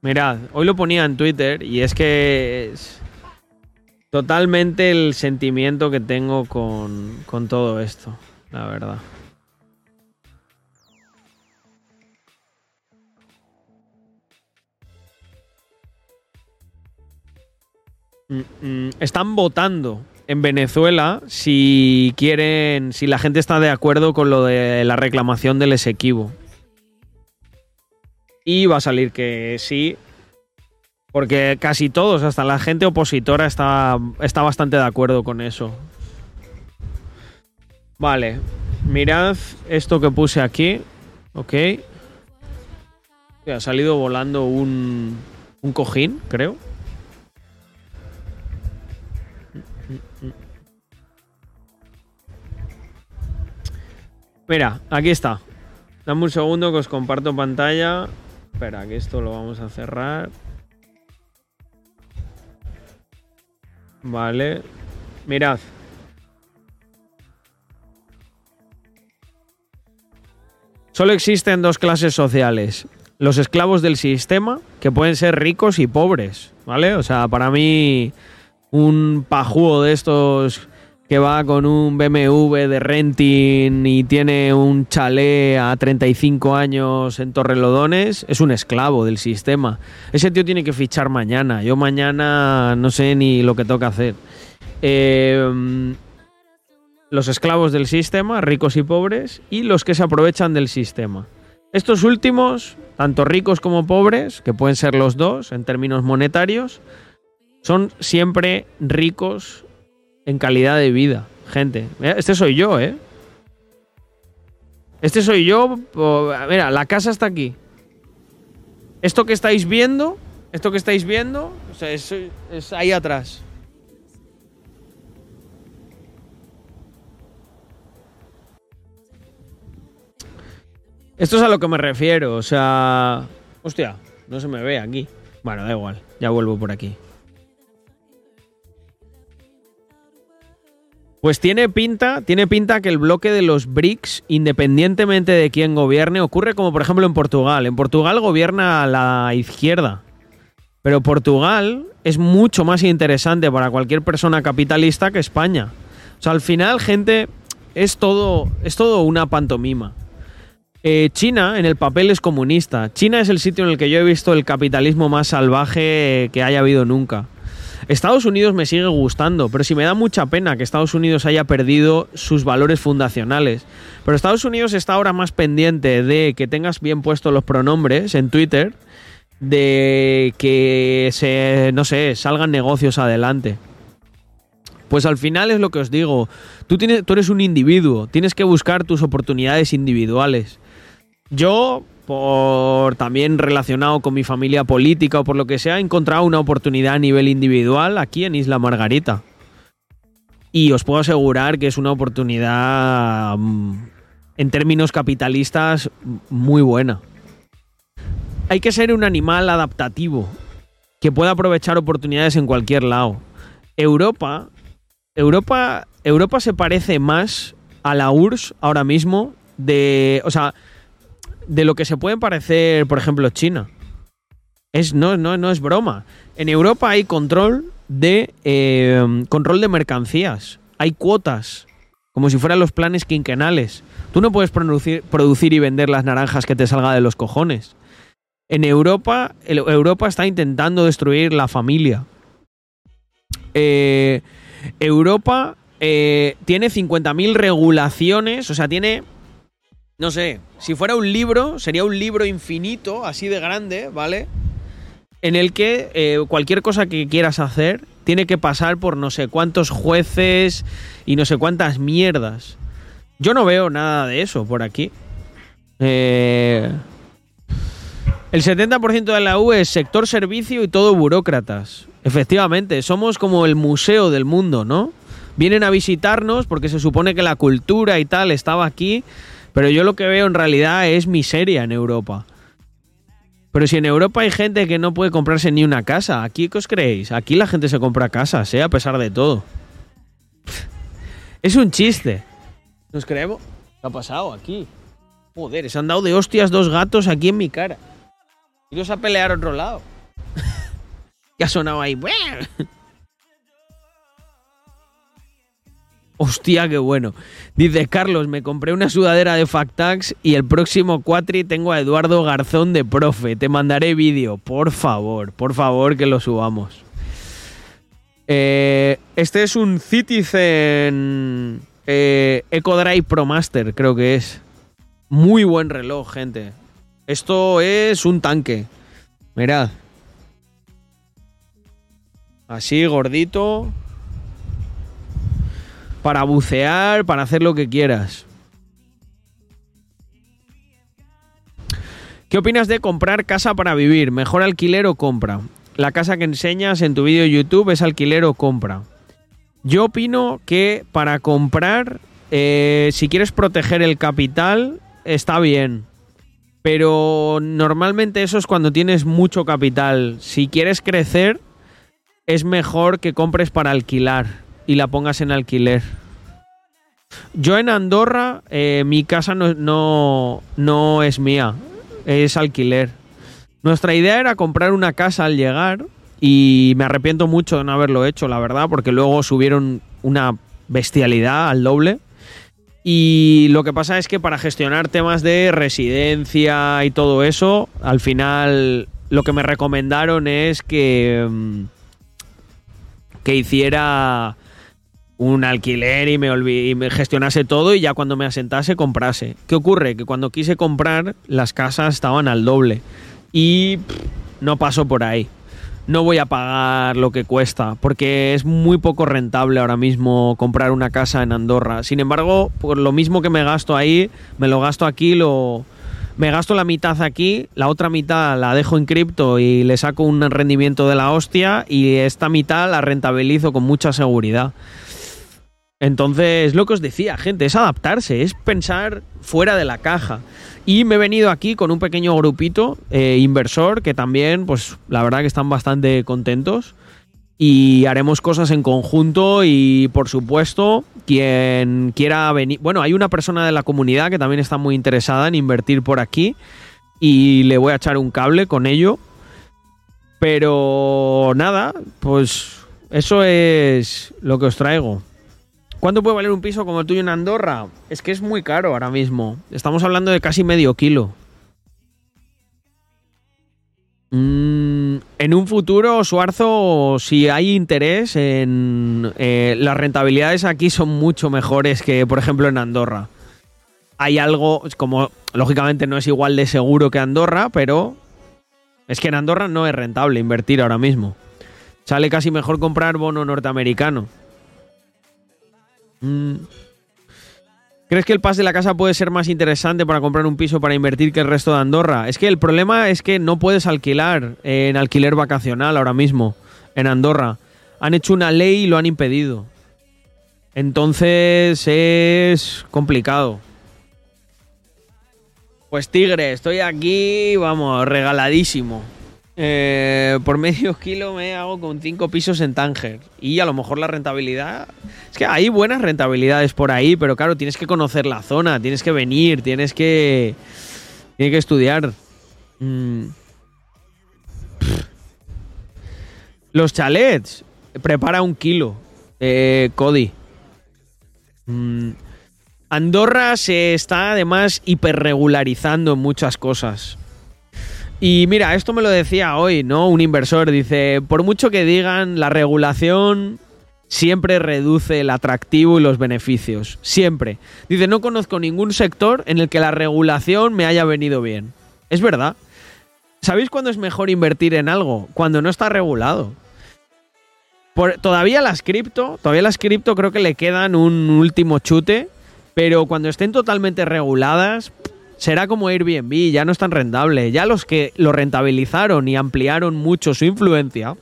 Mirad, hoy lo ponía en Twitter y es que totalmente el sentimiento que tengo con, con todo esto, la verdad. Mm, mm, están votando en Venezuela si quieren, si la gente está de acuerdo con lo de la reclamación del Esequibo. Y va a salir que sí, porque casi todos, hasta la gente opositora, está, está bastante de acuerdo con eso. Vale, mirad esto que puse aquí. Ok. Ha salido volando un, un cojín, creo. Mira, aquí está. Dame un segundo que os comparto pantalla. Espera, que esto lo vamos a cerrar. Vale. Mirad. Solo existen dos clases sociales. Los esclavos del sistema, que pueden ser ricos y pobres, ¿vale? O sea, para mí, un pajuo de estos que va con un BMW de renting y tiene un chalet a 35 años en Torrelodones, es un esclavo del sistema. Ese tío tiene que fichar mañana. Yo mañana no sé ni lo que toca hacer. Em, los esclavos del sistema, ricos y pobres, y los que se aprovechan del sistema. Estos últimos, tanto ricos como pobres, que pueden ser los dos en términos monetarios, son siempre ricos en calidad de vida. Gente, este soy yo, ¿eh? Este soy yo. Mira, la casa está aquí. Esto que estáis viendo, esto que estáis viendo, o sea, es, es ahí atrás. Esto es a lo que me refiero, o sea... Hostia, no se me ve aquí. Bueno, da igual, ya vuelvo por aquí. Pues tiene pinta, tiene pinta que el bloque de los BRICS, independientemente de quién gobierne, ocurre como por ejemplo en Portugal. En Portugal gobierna la izquierda. Pero Portugal es mucho más interesante para cualquier persona capitalista que España. O sea, al final, gente, es todo, es todo una pantomima. Eh, China en el papel es comunista. China es el sitio en el que yo he visto el capitalismo más salvaje que haya habido nunca. Estados Unidos me sigue gustando, pero sí me da mucha pena que Estados Unidos haya perdido sus valores fundacionales. Pero Estados Unidos está ahora más pendiente de que tengas bien puestos los pronombres en Twitter, de que se, no sé, salgan negocios adelante. Pues al final es lo que os digo, tú, tienes, tú eres un individuo, tienes que buscar tus oportunidades individuales. Yo, por también relacionado con mi familia política o por lo que sea, he encontrado una oportunidad a nivel individual aquí en Isla Margarita. Y os puedo asegurar que es una oportunidad mm, en términos capitalistas muy buena. Hay que ser un animal adaptativo que pueda aprovechar oportunidades en cualquier lado. Europa, Europa, Europa se parece más a la URSS ahora mismo de, o sea, de lo que se puede parecer, por ejemplo, China. Es, no, no, no es broma. En Europa hay control de eh, control de mercancías. Hay cuotas, como si fueran los planes quinquenales. Tú no puedes producir, producir y vender las naranjas que te salga de los cojones. En Europa, Europa está intentando destruir la familia. Eh, Europa eh, tiene 50.000 regulaciones, o sea, tiene no sé, si fuera un libro, sería un libro infinito, así de grande, ¿vale? En el que eh, cualquier cosa que quieras hacer tiene que pasar por no sé cuántos jueces y no sé cuántas mierdas. Yo no veo nada de eso por aquí. Eh, el 70% de la U es sector servicio y todo burócratas. Efectivamente, somos como el museo del mundo, ¿no? Vienen a visitarnos porque se supone que la cultura y tal estaba aquí pero yo lo que veo en realidad es miseria en Europa. Pero si en Europa hay gente que no puede comprarse ni una casa, ¿aquí qué os creéis? Aquí la gente se compra casas, ¿eh? A pesar de todo. Es un chiste. ¿Nos creemos? ¿Qué ha pasado aquí? Joder, se han dado de hostias dos gatos aquí en mi cara. Iros a pelear a otro lado. ¿Qué ha sonado ahí? Hostia, qué bueno. Dice Carlos, me compré una sudadera de Factax y el próximo cuatri tengo a Eduardo Garzón de profe. Te mandaré vídeo. Por favor, por favor que lo subamos. Eh, este es un Citizen eh, EcoDrive Pro Master, creo que es. Muy buen reloj, gente. Esto es un tanque. Mirad. Así, gordito para bucear, para hacer lo que quieras. ¿Qué opinas de comprar casa para vivir? ¿Mejor alquiler o compra? La casa que enseñas en tu vídeo YouTube es alquiler o compra. Yo opino que para comprar, eh, si quieres proteger el capital, está bien. Pero normalmente eso es cuando tienes mucho capital. Si quieres crecer, es mejor que compres para alquilar y la pongas en alquiler. Yo en Andorra, eh, mi casa no, no, es mía, es alquiler. Nuestra idea era comprar una casa al llegar y me arrepiento mucho de no haberlo hecho, la verdad, porque luego subieron una bestialidad al doble. Y lo que pasa es que para gestionar temas de residencia y todo eso, al final lo que me recomendaron es que, mm, que hiciera un alquiler y me, y me gestionase todo y ya cuando me asentase comprase. ¿Qué ocurre? Que cuando quise comprar las casas estaban al doble y no paso por ahí. No voy a pagar lo que cuesta porque es muy poco rentable ahora mismo comprar una casa en Andorra. Sin embargo, por lo mismo que me gasto ahí, me lo gasto aquí, lo me gasto la mitad aquí, la otra mitad la dejo en cripto y le saco un rendimiento de la hostia y esta mitad la rentabilizo con mucha seguridad. Entonces, lo que os decía, gente, es adaptarse, es pensar fuera de la caja. Y me he venido aquí con un pequeño grupito eh, inversor que también, pues la verdad que están bastante contentos. Y haremos cosas en conjunto y, por supuesto, quien quiera venir... Bueno, hay una persona de la comunidad que también está muy interesada en invertir por aquí y le voy a echar un cable con ello. Pero nada, pues eso es lo que os traigo. ¿Cuánto puede valer un piso como el tuyo en Andorra? Es que es muy caro ahora mismo. Estamos hablando de casi medio kilo. Mm, en un futuro, Suarzo, si hay interés en... eh, las rentabilidades aquí son mucho mejores que, por ejemplo, en Andorra. Hay algo, como lógicamente no es igual de seguro que Andorra, pero es que en Andorra no es rentable invertir ahora mismo. Sale casi mejor comprar bono norteamericano. Mm. ¿Crees que el pas de la casa puede ser más interesante para comprar un piso para invertir que el resto de Andorra? Es que el problema es que no puedes alquilar en alquiler vacacional ahora mismo en Andorra. Han hecho una ley y lo han impedido. Entonces es complicado. Pues Tigre, estoy aquí, vamos, regaladísimo. Eh, por medio kilo me hago con cinco pisos en Tánger. Y a lo mejor la rentabilidad. Es que hay buenas rentabilidades por ahí, pero claro, tienes que conocer la zona, tienes que venir, tienes que. Tienes que estudiar. Mm. Los chalets. Prepara un kilo. Eh, Cody. Mm. Andorra se está además hiperregularizando en muchas cosas. Y mira, esto me lo decía hoy, ¿no? Un inversor dice, por mucho que digan, la regulación siempre reduce el atractivo y los beneficios. Siempre. Dice, no conozco ningún sector en el que la regulación me haya venido bien. Es verdad. ¿Sabéis cuándo es mejor invertir en algo? Cuando no está regulado. Todavía las cripto, todavía las cripto creo que le quedan un último chute, pero cuando estén totalmente reguladas, será como Airbnb, ya no es tan rentable. Ya los que lo rentabilizaron y ampliaron mucho su influencia,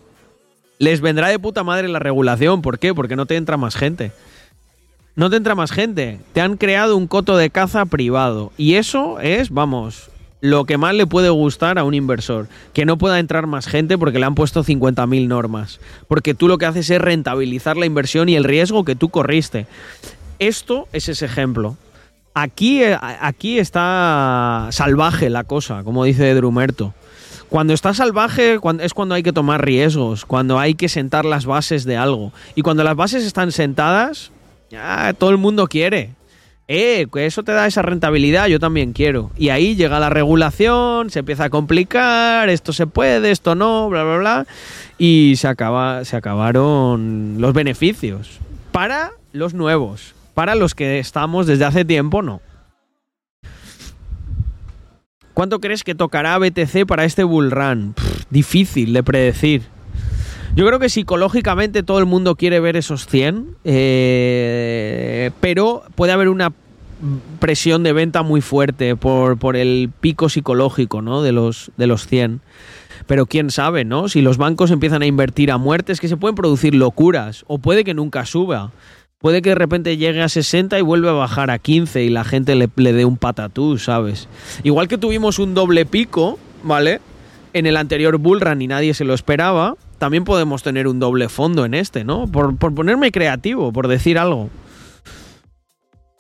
les vendrá de puta madre la regulación. ¿Por qué? Porque no te entra más gente. No te entra más gente. Te han creado un coto de caza privado. Y eso es, vamos, lo que más le puede gustar a un inversor. Que no pueda entrar más gente porque le han puesto 50.000 normas. Porque tú lo que haces es rentabilizar la inversión y el riesgo que tú corriste. Esto es ese ejemplo. Aquí, eh, aquí está salvaje la cosa, como dice Drumerto. Cuando está salvaje es cuando hay que tomar riesgos, cuando hay que sentar las bases de algo. Y cuando las bases están sentadas, ya todo el mundo quiere. Eh, eso te da esa rentabilidad, yo también quiero. Y ahí llega la regulación, se empieza a complicar, esto se puede, esto no, bla, bla, bla. Y se, acaba, se acabaron los beneficios. Para los nuevos. Para los que estamos desde hace tiempo, no. ¿Cuánto crees que tocará BTC para este bull run? Difícil de predecir. Yo creo que psicológicamente todo el mundo quiere ver esos 100, eh, pero puede haber una presión de venta muy fuerte por, por el pico psicológico ¿no? de, los, de los 100. Pero quién sabe, ¿no? Si los bancos empiezan a invertir a muerte, es que se pueden producir locuras, o puede que nunca suba. Puede que de repente llegue a 60 y vuelva a bajar a 15 y la gente le, le dé un patatú, ¿sabes? Igual que tuvimos un doble pico, ¿vale? En el anterior bullrun y nadie se lo esperaba, también podemos tener un doble fondo en este, ¿no? Por, por ponerme creativo, por decir algo.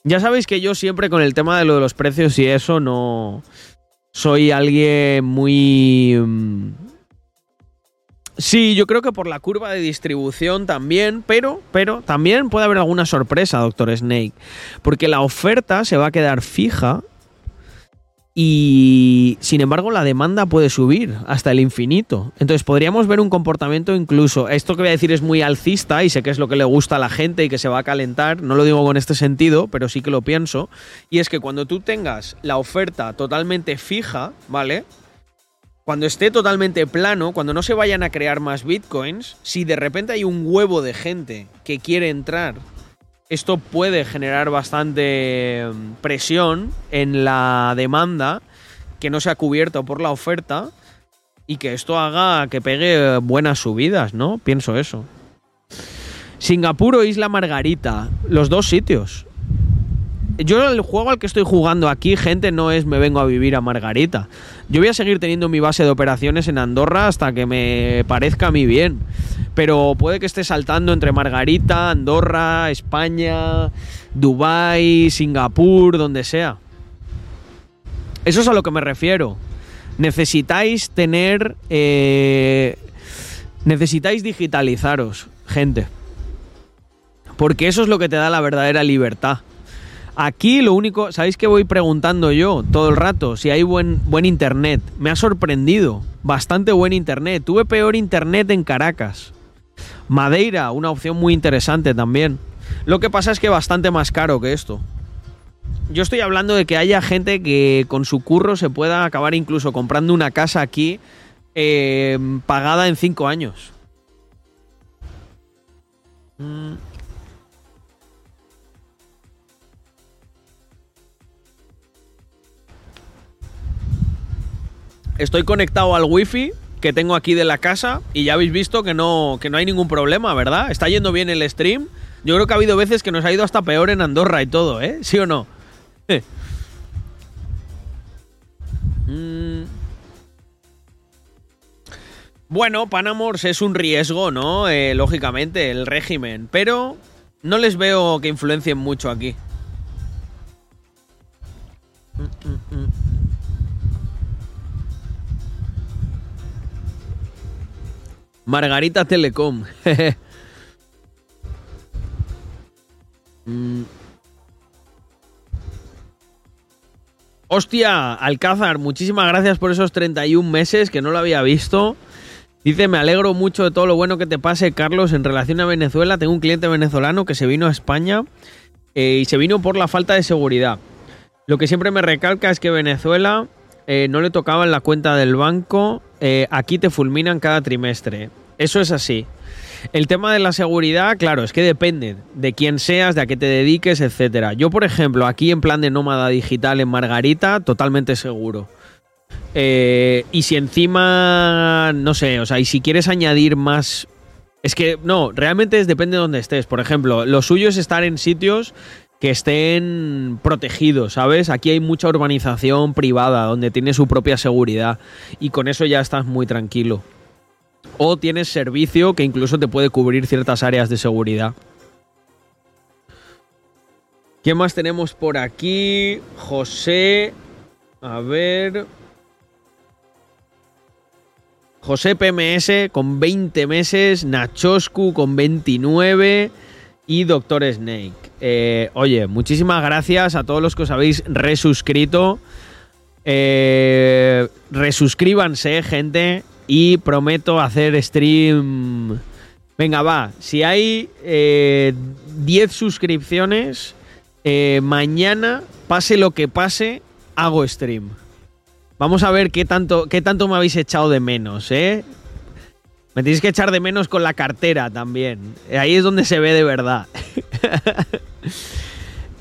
Ya sabéis que yo siempre con el tema de lo de los precios y eso no soy alguien muy... Sí, yo creo que por la curva de distribución también, pero, pero también puede haber alguna sorpresa, Doctor Snake, porque la oferta se va a quedar fija y sin embargo la demanda puede subir hasta el infinito. Entonces podríamos ver un comportamiento incluso, esto que voy a decir es muy alcista y sé que es lo que le gusta a la gente y que se va a calentar, no lo digo con este sentido, pero sí que lo pienso, y es que cuando tú tengas la oferta totalmente fija, ¿vale? Cuando esté totalmente plano, cuando no se vayan a crear más bitcoins, si de repente hay un huevo de gente que quiere entrar esto puede generar bastante mm, presión en la demanda que no se ha cubierto por la oferta y que esto haga que pegue buenas subidas, ¿no? Pienso eso. Singapur o Isla Margarita, los dos sitios. Yo el juego al que estoy jugando aquí, gente, no es me vengo a vivir a Margarita. Yo voy a seguir teniendo mi base de operaciones en Andorra hasta que me parezca a mí bien pero puede que esté saltando entre Margarita, Andorra, España, Dubai, Singapur, donde sea. Eso es a lo que me refiero. Necesitáis tener... Eh, necesitáis digitalizaros, gente. Porque eso es lo que te da la verdadera libertad. Aquí lo único, ¿sabéis que voy preguntando yo todo el rato si hay buen, buen internet? Me ha sorprendido, bastante buen internet. Tuve peor internet en Caracas. Madeira, una opción muy interesante también. Lo que pasa es que bastante más caro que esto. Yo estoy hablando de que haya gente que con su curro se pueda acabar incluso comprando una casa aquí eh, pagada en 5 años. Estoy conectado al wifi que tengo aquí de la casa y ya habéis visto que no, que no hay ningún problema, ¿verdad? Está yendo bien el stream. Yo creo que ha habido veces que nos ha ido hasta peor en Andorra y todo, ¿eh? ¿Sí o no? Mm. Bueno, Panamors es un riesgo, ¿no? Eh, lógicamente, el régimen. Pero no les veo que influencien mucho aquí. Margarita Telecom. Mm. Hostia, Alcázar, muchísimas gracias por esos 31 meses que no lo había visto. Dice, me alegro mucho de todo lo bueno que te pase, Carlos, en relación a Venezuela. Tengo un cliente venezolano que se vino a España eh, y se vino por la falta de seguridad. Lo que siempre me recalca es que Venezuela eh, no le tocaba en la cuenta del banco. Eh, aquí te fulminan cada trimestre. Eso es así. El tema de la seguridad, claro, es que depende de quién seas, de a qué te dediques, etcétera. Yo, por ejemplo, aquí en plan de nómada digital en Margarita, totalmente seguro. Eh, y si encima, no sé, o sea, y si quieres añadir más... Es que, no, realmente es, depende de dónde estés. Por ejemplo, lo suyo es estar en sitios que estén protegidos, ¿sabes? Aquí hay mucha urbanización privada donde tiene su propia seguridad y con eso ya estás muy tranquilo o tienes servicio que incluso te puede cubrir ciertas áreas de seguridad. ¿Qué más tenemos por aquí? José. A ver. José PMS con 20 meses. Nachoscu con 29. Y Doctor Snake. Eh, oye, muchísimas gracias a todos los que os habéis resuscrito. Eh, resuscríbanse, gente y prometo hacer stream. Venga, va. Si hay 10 eh, suscripciones, eh, mañana, pase lo que pase, hago stream. Vamos a ver qué tanto, qué tanto me habéis echado de menos, ¿eh? Me tenéis que echar de menos con la cartera también. Ahí es donde se ve de verdad.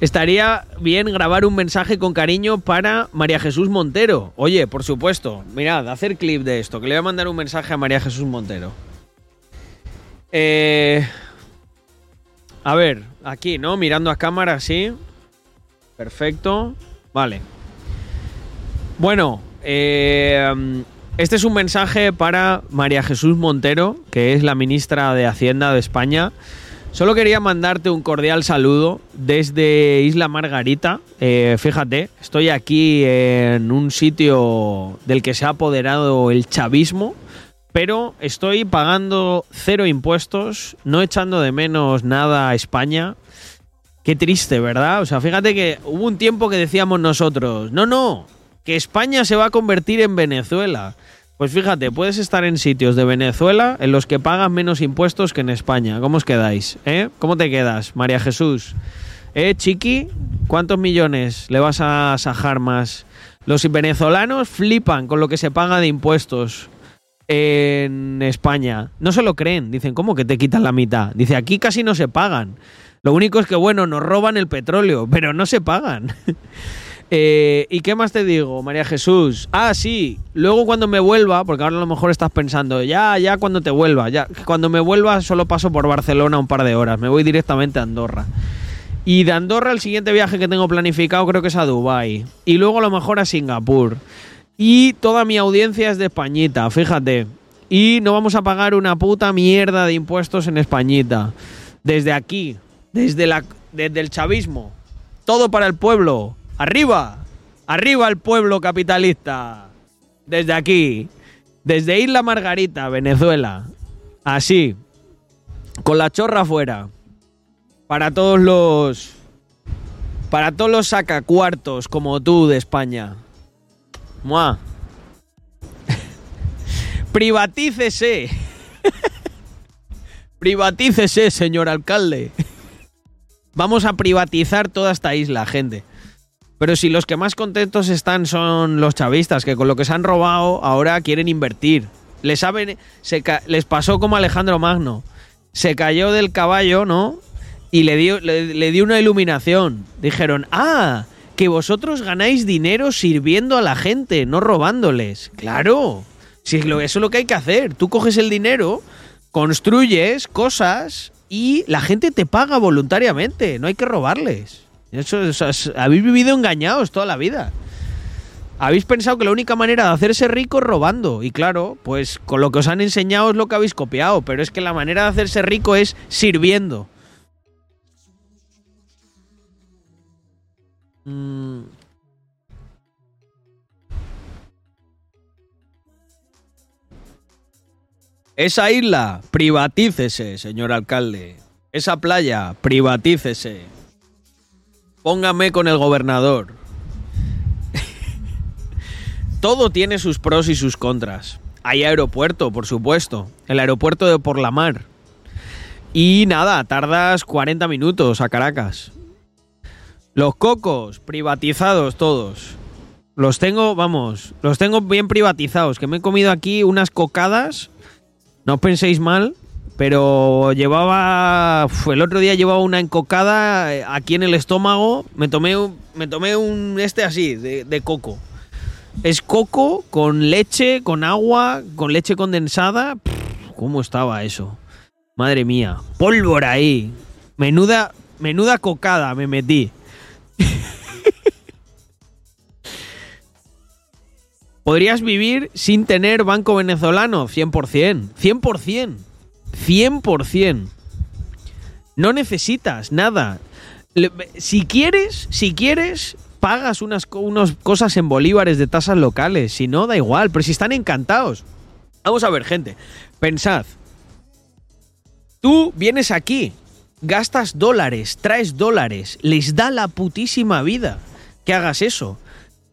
Estaría bien grabar un mensaje con cariño para María Jesús Montero. Oye, por supuesto, mirad, hacer clip de esto, que le voy a mandar un mensaje a María Jesús Montero. Eh, a ver, aquí, ¿no? Mirando a cámara, sí. Perfecto. Vale. Bueno, eh, este es un mensaje para María Jesús Montero, que es la ministra de Hacienda de España. Solo quería mandarte un cordial saludo desde Isla Margarita. Eh, fíjate, estoy aquí en un sitio del que se ha apoderado el chavismo, pero estoy pagando cero impuestos, no echando de menos nada a España. Qué triste, ¿verdad? O sea, fíjate que hubo un tiempo que decíamos nosotros, no, no, que España se va a convertir en Venezuela. Pues fíjate, puedes estar en sitios de Venezuela en los que pagan menos impuestos que en España. ¿Cómo os quedáis? ¿Eh? ¿Cómo te quedas, María Jesús? ¿Eh, Chiqui? ¿Cuántos millones le vas a sajar más? Los venezolanos flipan con lo que se paga de impuestos en España. No se lo creen. Dicen, ¿cómo que te quitan la mitad? Dice, aquí casi no se pagan. Lo único es que, bueno, nos roban el petróleo, pero no se pagan. Eh, ¿Y qué más te digo, María Jesús? Ah, sí, luego cuando me vuelva, porque ahora a lo mejor estás pensando, ya, ya cuando te vuelva, ya, cuando me vuelva solo paso por Barcelona un par de horas, me voy directamente a Andorra. Y de Andorra el siguiente viaje que tengo planificado creo que es a Dubai y luego a lo mejor a Singapur. Y toda mi audiencia es de Españita, fíjate. Y no vamos a pagar una puta mierda de impuestos en Españita. Desde aquí, desde, la, desde el chavismo. Todo para el pueblo. Arriba, arriba el pueblo capitalista. Desde aquí, desde Isla Margarita, Venezuela. Así, con la chorra afuera. Para todos los... Para todos los sacacuartos como tú de España. Mua. Privatícese. Privatícese, señor alcalde. Vamos a privatizar toda esta isla, gente. Pero si los que más contentos están son los chavistas, que con lo que se han robado ahora quieren invertir. Les, saben, se les pasó como Alejandro Magno. Se cayó del caballo, ¿no? Y le dio, le, dio una iluminación. Dijeron, ah, que vosotros ganáis dinero sirviendo a la gente, no robándoles. Claro, si eso es lo que hay que hacer. Tú coges el dinero, construyes cosas y la gente te paga voluntariamente, no hay que robarles. Eso, habéis vivido engañados toda la vida. Habéis pensado que la única manera de hacerse rico es robando. Y claro, pues con lo que os han enseñado es lo que habéis copiado. Pero es que la manera de hacerse rico es sirviendo. Mm. Esa isla, privatícese, señor alcalde. Esa playa, privatícese. Póngame con el gobernador. Todo tiene sus pros y sus contras. Hay aeropuerto, por supuesto. El aeropuerto de Por la Mar. Y nada, tardas 40 minutos a Caracas. Los cocos, privatizados todos. Los tengo, vamos, los tengo bien privatizados. Que me he comido aquí unas cocadas. No os penséis mal, pero llevaba. el otro día llevaba una encocada eh, aquí en el estómago. Me tomé, me tomé un este así, de, coco. Es coco con leche, con agua, con leche condensada. ¿Cómo estaba eso? Madre mía. Pólvora ahí. Menuda, menuda cocada me metí. ¿Podrías vivir sin tener banco venezolano? 100%. 100%. 100%. No necesitas nada. Si quieres, si quieres, pagas unas, cosas en bolívares de tasas locales. Si no, da igual. Pero si están encantados. Vamos a ver, gente. Pensad. Tú vienes aquí, gastas dólares, traes dólares, les da la putísima vida que hagas eso.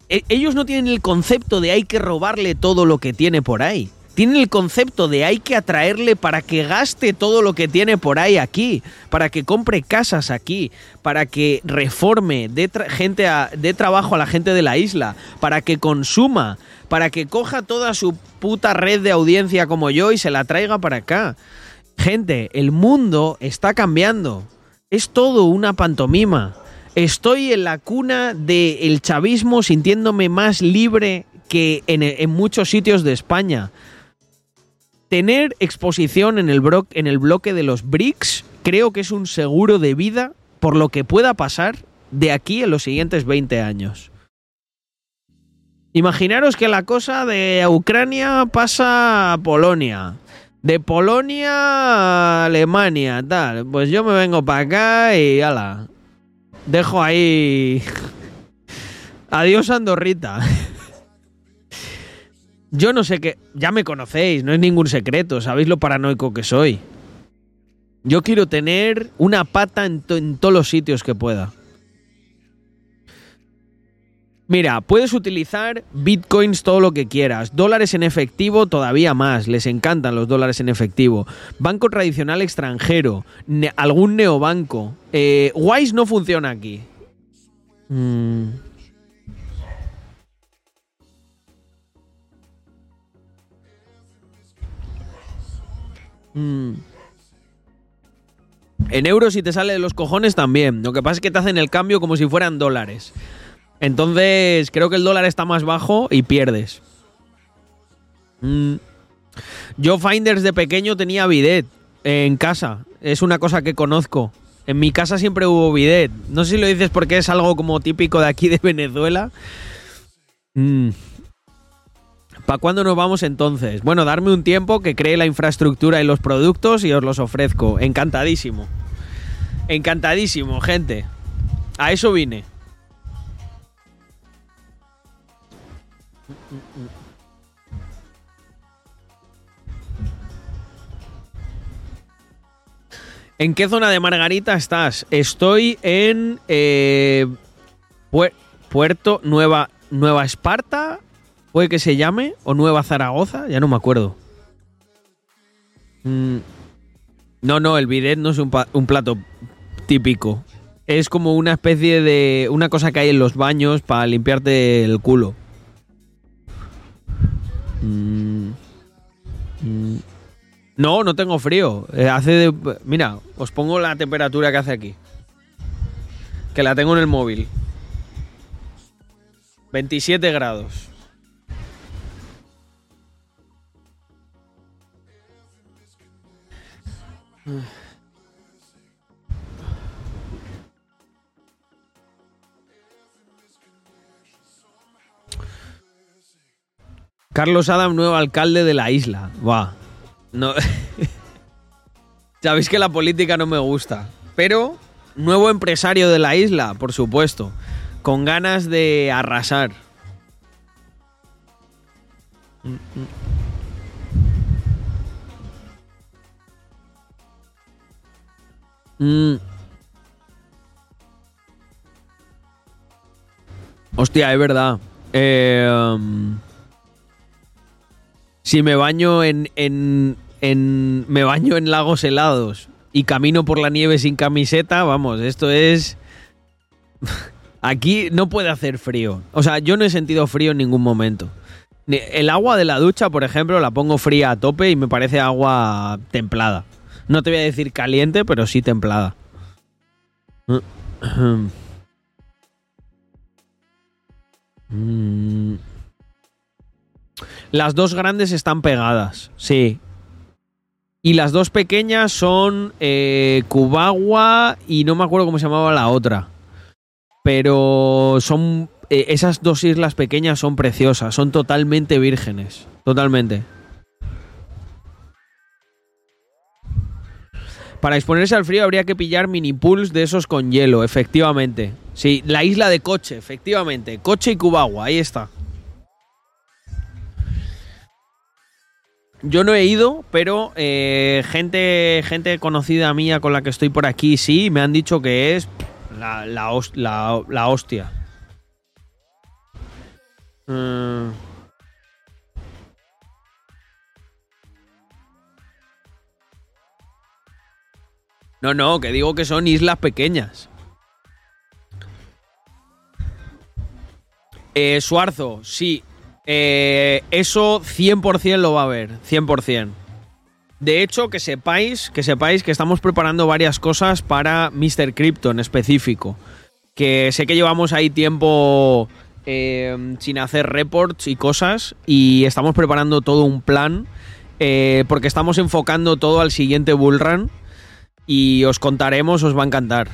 E, ellos no tienen el concepto de hay que robarle todo lo que tiene por ahí tienen el concepto de hay que atraerle para que gaste todo lo que tiene por ahí aquí, para que compre casas aquí, para que reforme, dé, gente trabajo a la gente de la isla, para que consuma, para que coja toda su puta red de audiencia como yo y se la traiga para acá. Gente, el mundo está cambiando. Es todo una pantomima. Estoy en la cuna del chavismo sintiéndome más libre que en muchos sitios de España tener exposición en el, en el bloque de los BRICS creo que es un seguro de vida por lo que pueda pasar de aquí en los siguientes 20 años. Imaginaros que la cosa de Ucrania pasa a Polonia. De Polonia a Alemania, tal. Pues yo me vengo para acá y ala. Dejo ahí. Adiós, Andorrita. Yo no sé qué. Ya me conocéis, no es ningún secreto, sabéis lo paranoico que soy. Yo quiero tener una pata en, todos los sitios que pueda. Mira, puedes utilizar bitcoins todo lo que quieras, dólares en efectivo todavía más, les encantan los dólares en efectivo, banco tradicional extranjero, algún neobanco. Eh, Wise no funciona aquí. Mm. Mm. En euros si te sale de los cojones también. Lo que pasa es que te hacen el cambio como si fueran dólares. Entonces creo que el dólar está más bajo y pierdes. Mm. Yo Finders de pequeño tenía bidet en casa. Es una cosa que conozco. En mi casa siempre hubo bidet. No sé si lo dices porque es algo como típico de aquí de Venezuela. Mm. ¿Para cuándo nos vamos entonces? Bueno, darme un tiempo que cree la infraestructura y los productos y os los ofrezco. Encantadísimo. Encantadísimo, gente. A eso vine. ¿En qué zona de Margarita estás? Estoy en eh, Puer- Puerto Nueva, Nueva Esparta, puede que se llame, o Nueva Zaragoza, ya no me acuerdo. Mm, no, no, el bidet no es un, plato típico. Es como una especie de. una cosa que hay en los baños para limpiarte el culo. Mm, mm. No, no tengo frío. Eh, hace de- Mira, os pongo la temperatura que hace aquí. Que la tengo en el móvil. 27 grados. Carlos Adam, nuevo alcalde de la isla. Buah. No. Sabéis que la política no me gusta. Pero, nuevo empresario de la isla, por supuesto. Con ganas de arrasar. Mm. Hostia, es verdad. Um, si me baño en, en, en- Me baño en lagos helados y camino por la nieve sin camiseta, vamos, esto es. Aquí no puede hacer frío. O sea, yo no he sentido frío en ningún momento. El agua de la ducha, por ejemplo, la pongo fría a tope y me parece agua templada. No te voy a decir caliente, pero sí templada. Las dos grandes están pegadas, sí. Y las dos pequeñas son eh, Cubagua y no me acuerdo cómo se llamaba la otra. Pero son. eh, esas dos islas pequeñas son preciosas, son totalmente vírgenes. Totalmente. Para exponerse al frío habría que pillar mini pools de esos con hielo, efectivamente. Sí, la isla de Coche, efectivamente. Coche y Cubagua, ahí está. Yo no he ido, pero eh, gente, gente conocida mía con la que estoy por aquí sí, me han dicho que es la, la, la hostia. Mm. No, no, que digo que son islas pequeñas. Eh, Suarzo, sí. Eh, eso 100% lo va a haber, 100%. De hecho, que sepáis, que sepáis que estamos preparando varias cosas para Mr. Crypto en específico. Que sé que llevamos ahí tiempo eh, sin hacer reports y cosas y estamos preparando todo un plan eh, porque estamos enfocando todo al siguiente bull run y os contaremos, os va a encantar.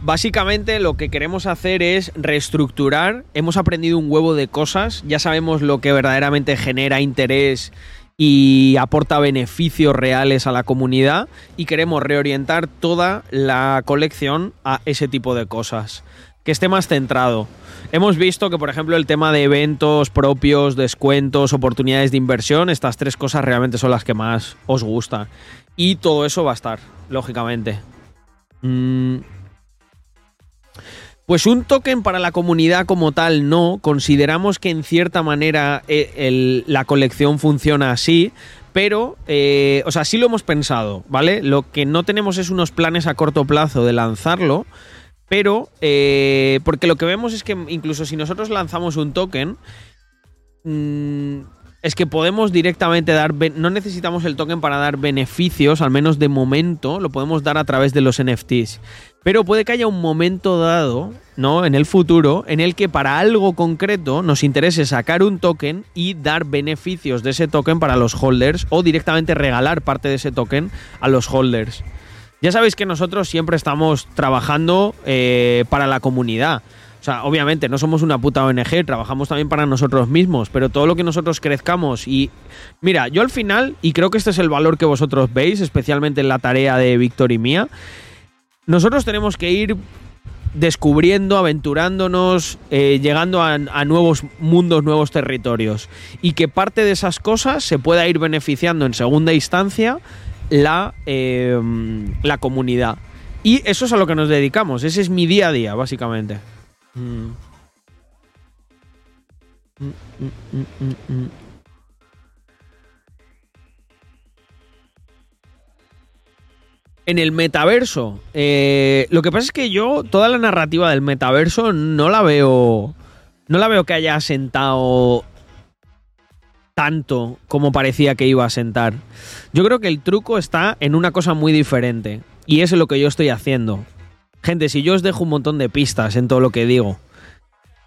Básicamente lo que queremos hacer es reestructurar. Hemos aprendido un huevo de cosas, ya sabemos lo que verdaderamente genera interés y aporta beneficios reales a la comunidad y queremos reorientar toda la colección a ese tipo de cosas, que esté más centrado. Hemos visto que, por ejemplo, el tema de eventos propios, descuentos, oportunidades de inversión, estas tres cosas realmente son las que más os gustan. Y todo eso va a estar, lógicamente. Mm, Pues un token para la comunidad como tal no, consideramos que en cierta manera eh, la colección funciona así, pero, eh, o sea, sí lo hemos pensado, ¿vale? Lo que no tenemos es unos planes a corto plazo de lanzarlo, pero, eh, porque lo que vemos es que incluso si nosotros lanzamos un token, mm, es que podemos directamente dar, no necesitamos el token para dar beneficios, al menos de momento, lo podemos dar a través de los NFTs. Pero puede que haya un momento dado, ¿no? En el futuro, en el que para algo concreto nos interese sacar un token y dar beneficios de ese token para los holders o directamente regalar parte de ese token a los holders. Ya sabéis que nosotros siempre estamos trabajando eh, para la comunidad. O sea, obviamente no somos una puta ONG, trabajamos también para nosotros mismos, pero todo lo que nosotros crezcamos y... Mira, yo al final, y creo que este es el valor que vosotros veis, especialmente en la tarea de Víctor y mía, nosotros tenemos que ir descubriendo, aventurándonos, eh, llegando a, nuevos mundos, nuevos territorios. Y que parte de esas cosas se pueda ir beneficiando en segunda instancia la, eh, la comunidad. Y eso es a lo que nos dedicamos. Ese es mi día a día, básicamente. Mm. Mm, mm. En el metaverso, eh, lo que pasa es que yo toda la narrativa del metaverso no la veo, no la veo que haya asentado tanto como parecía que iba a sentar. Yo creo que el truco está en una cosa muy diferente y es lo que yo estoy haciendo. Gente, si yo os dejo un montón de pistas en todo lo que digo,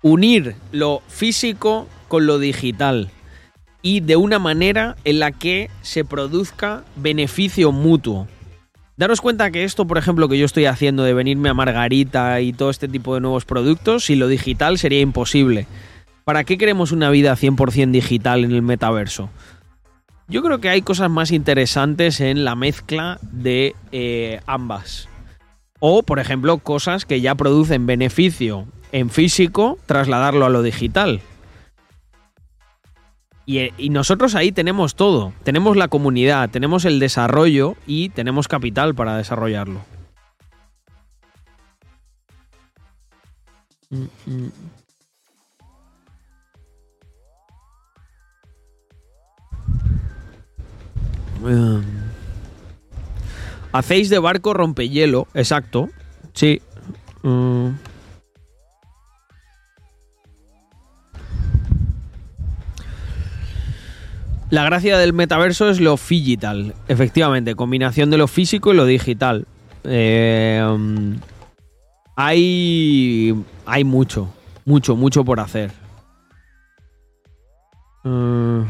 unir lo físico con lo digital y de una manera en la que se produzca beneficio mutuo. Daros cuenta que esto, por ejemplo, que yo estoy haciendo de venirme a Margarita y todo este tipo de nuevos productos, si lo digital sería imposible. ¿Para qué queremos una vida 100% digital en el metaverso? Yo creo que hay cosas más interesantes en la mezcla de eh, ambas. O, por ejemplo, cosas que ya producen beneficio en físico, trasladarlo a lo digital. Y, y, nosotros ahí tenemos todo. Tenemos la comunidad, tenemos el desarrollo y tenemos capital para desarrollarlo. Mm, mm. Um. Hacéis de barco rompehielo, exacto. Sí. Mm. La gracia del metaverso es lo digital, efectivamente, combinación de lo físico y lo digital. Eh, hay, hay mucho, mucho, mucho por hacer. Uh,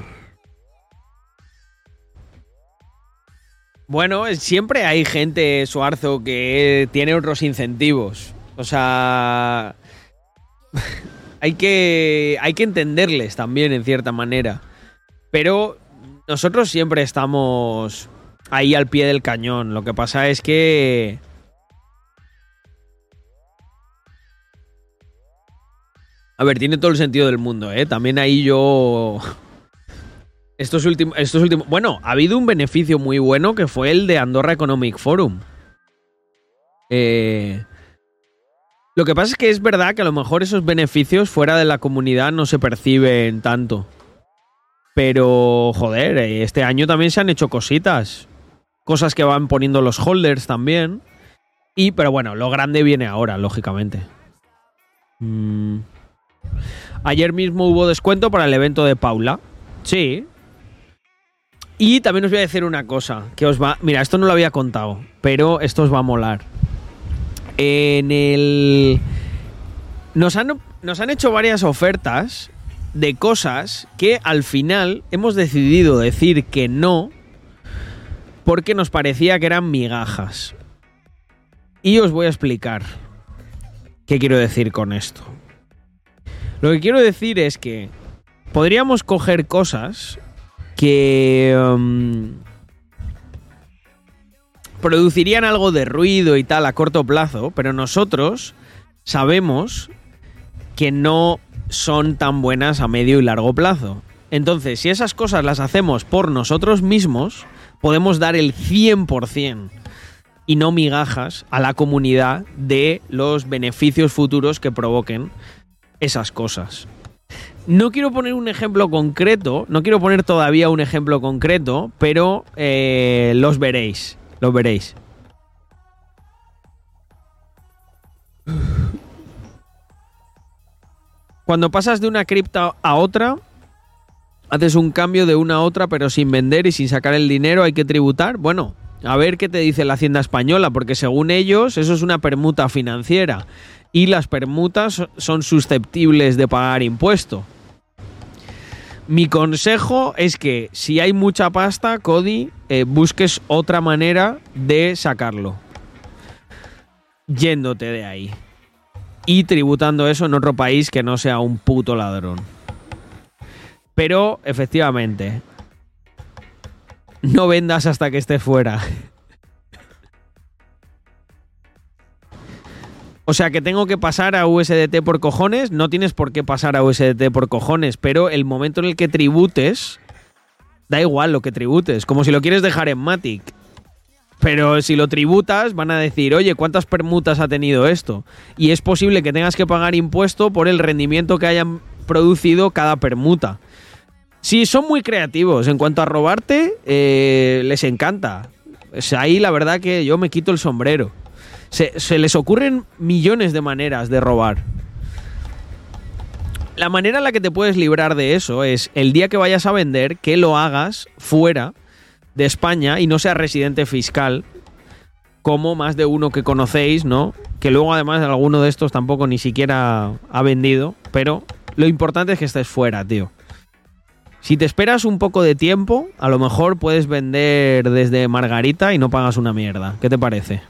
bueno, siempre hay gente, Suarzo, que tiene otros incentivos. O sea, hay que, hay que entenderles también, en cierta manera. Pero nosotros siempre estamos ahí al pie del cañón. Lo que pasa es que... A ver, tiene todo el sentido del mundo, ¿eh? También ahí yo... Estos últimos, estos últimos... Bueno, ha habido un beneficio muy bueno que fue el de Andorra Economic Forum. Eh... Lo que pasa es que es verdad que a lo mejor esos beneficios fuera de la comunidad no se perciben tanto. Pero, joder, este año también se han hecho cositas. Cosas que van poniendo los holders también. Y, pero bueno, lo grande viene ahora, lógicamente. Mm. Ayer mismo hubo descuento para el evento de Paula. Sí. Y también os voy a decir una cosa. Que os va. Mira, esto no lo había contado. Pero esto os va a molar. En el. Nos han, nos han hecho varias ofertas de cosas que al final hemos decidido decir que no porque nos parecía que eran migajas. Y os voy a explicar qué quiero decir con esto. Lo que quiero decir es que podríamos coger cosas que um, producirían algo de ruido y tal a corto plazo, pero nosotros sabemos que no son tan buenas a medio y largo plazo. Entonces, si esas cosas las hacemos por nosotros mismos, podemos dar el 100% y no migajas a la comunidad de los beneficios futuros que provoquen esas cosas. No quiero poner un ejemplo concreto, no quiero poner todavía un ejemplo concreto, pero eh, los veréis, los veréis. Cuando pasas de una cripta a otra, haces un cambio de una a otra, pero sin vender y sin sacar el dinero, hay que tributar. Bueno, a ver qué te dice la Hacienda Española, porque según ellos eso es una permuta financiera y las permutas son susceptibles de pagar impuesto. Mi consejo es que si hay mucha pasta, Cody, eh, busques otra manera de sacarlo. Yéndote de ahí. Y tributando eso en otro país que no sea un puto ladrón. Pero, efectivamente, no vendas hasta que esté fuera. O sea que tengo que pasar a USDT por cojones. No tienes por qué pasar a USDT por cojones, pero el momento en el que tributes, da igual lo que tributes, como si lo quieres dejar en Matic. Pero si lo tributas, van a decir, oye, ¿cuántas permutas ha tenido esto? Y es posible que tengas que pagar impuesto por el rendimiento que hayan producido cada permuta. Si son muy creativos en cuanto a robarte, eh, les encanta. ahí la verdad que yo me quito el sombrero. Se, les ocurren millones de maneras de robar. La manera en la que te puedes librar de eso es el día que vayas a vender, que lo hagas fuera de España y no sea residente fiscal, como más de uno que conocéis, ¿no? Que luego además alguno de estos tampoco ni siquiera ha vendido, pero lo importante es que estés fuera, tío. Si te esperas un poco de tiempo, a lo mejor puedes vender desde Margarita y no pagas una mierda. ¿Qué te parece?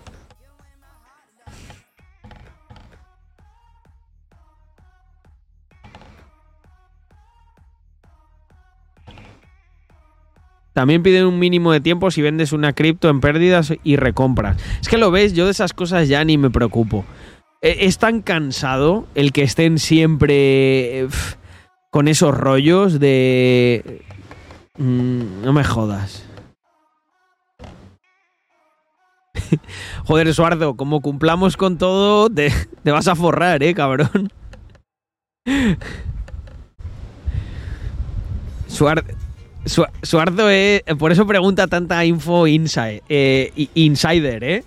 También piden un mínimo de tiempo si vendes una cripto en pérdidas y recompras. Es que lo ves, yo de esas cosas ya ni me preocupo. E, es tan cansado el que estén siempre con esos rollos de... Mm, no me jodas. Joder, Suardo, como cumplamos con todo, te, te vas a forrar, eh, cabrón. Suardo, Suardo, eh, por eso pregunta tanta info inside, eh, insider, ¿eh?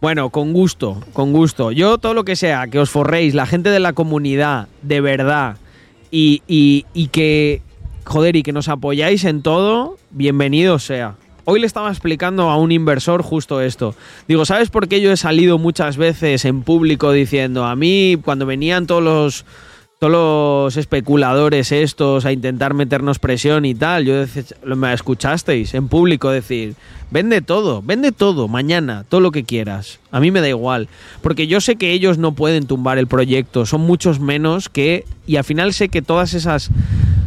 Bueno, con gusto, con gusto. Yo todo lo que sea, que os forréis, la gente de la comunidad, de verdad, y, y, que, joder, y que nos apoyáis en todo, bienvenido sea. Hoy le estaba explicando a un inversor justo esto. Digo, ¿sabes por qué yo he salido muchas veces en público diciendo, a mí cuando venían todos los todos los especuladores estos a intentar meternos presión y tal. Yo me escuchasteis en público decir, vende todo, vende todo, mañana, todo lo que quieras. A mí me da igual, porque yo sé que ellos no pueden tumbar el proyecto, son muchos menos que y al final sé que todas esas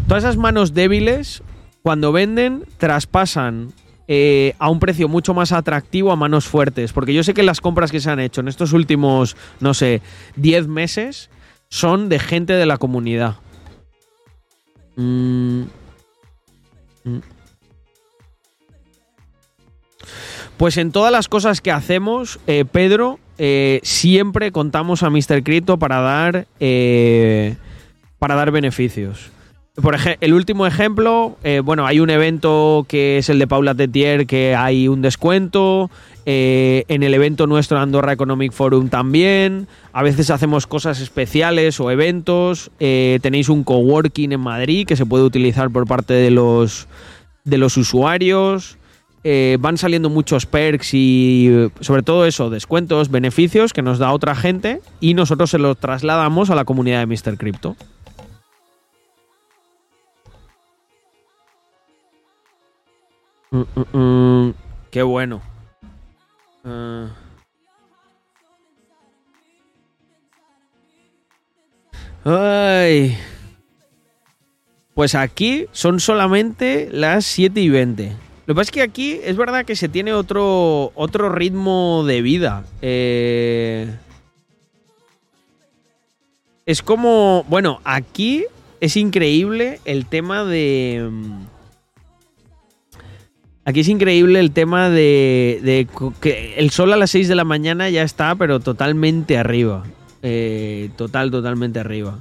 todas esas manos débiles cuando venden traspasan eh, a un precio mucho más atractivo a manos fuertes, porque yo sé que las compras que se han hecho en estos últimos, no sé, 10 meses son de gente de la comunidad. Mm. Mm. Pues en todas las cosas que hacemos, eh, Pedro, eh, siempre contamos a Mr. Crypto para dar, eh, para dar beneficios. Por el último ejemplo, bueno, hay un evento que es el de Paula Tetier que hay un descuento. Eh, en el evento nuestro Andorra Economic Forum también. A veces hacemos cosas especiales o eventos. Eh, tenéis un coworking en Madrid que se puede utilizar por parte de los, de los usuarios. Eh, van saliendo muchos perks y sobre todo eso, descuentos, beneficios que nos da otra gente y nosotros se los trasladamos a la comunidad de Mr. Crypto. Mm, mm, mm. qué bueno. Ah. Pues aquí son solamente las 7 y 20. Lo que pasa es que aquí es verdad que se tiene otro, otro ritmo de vida. Eh, es como, bueno, aquí es increíble el tema de Aquí es increíble el tema de, de que el sol a las 6 de la mañana ya está, pero totalmente arriba. Eh, total, totalmente arriba.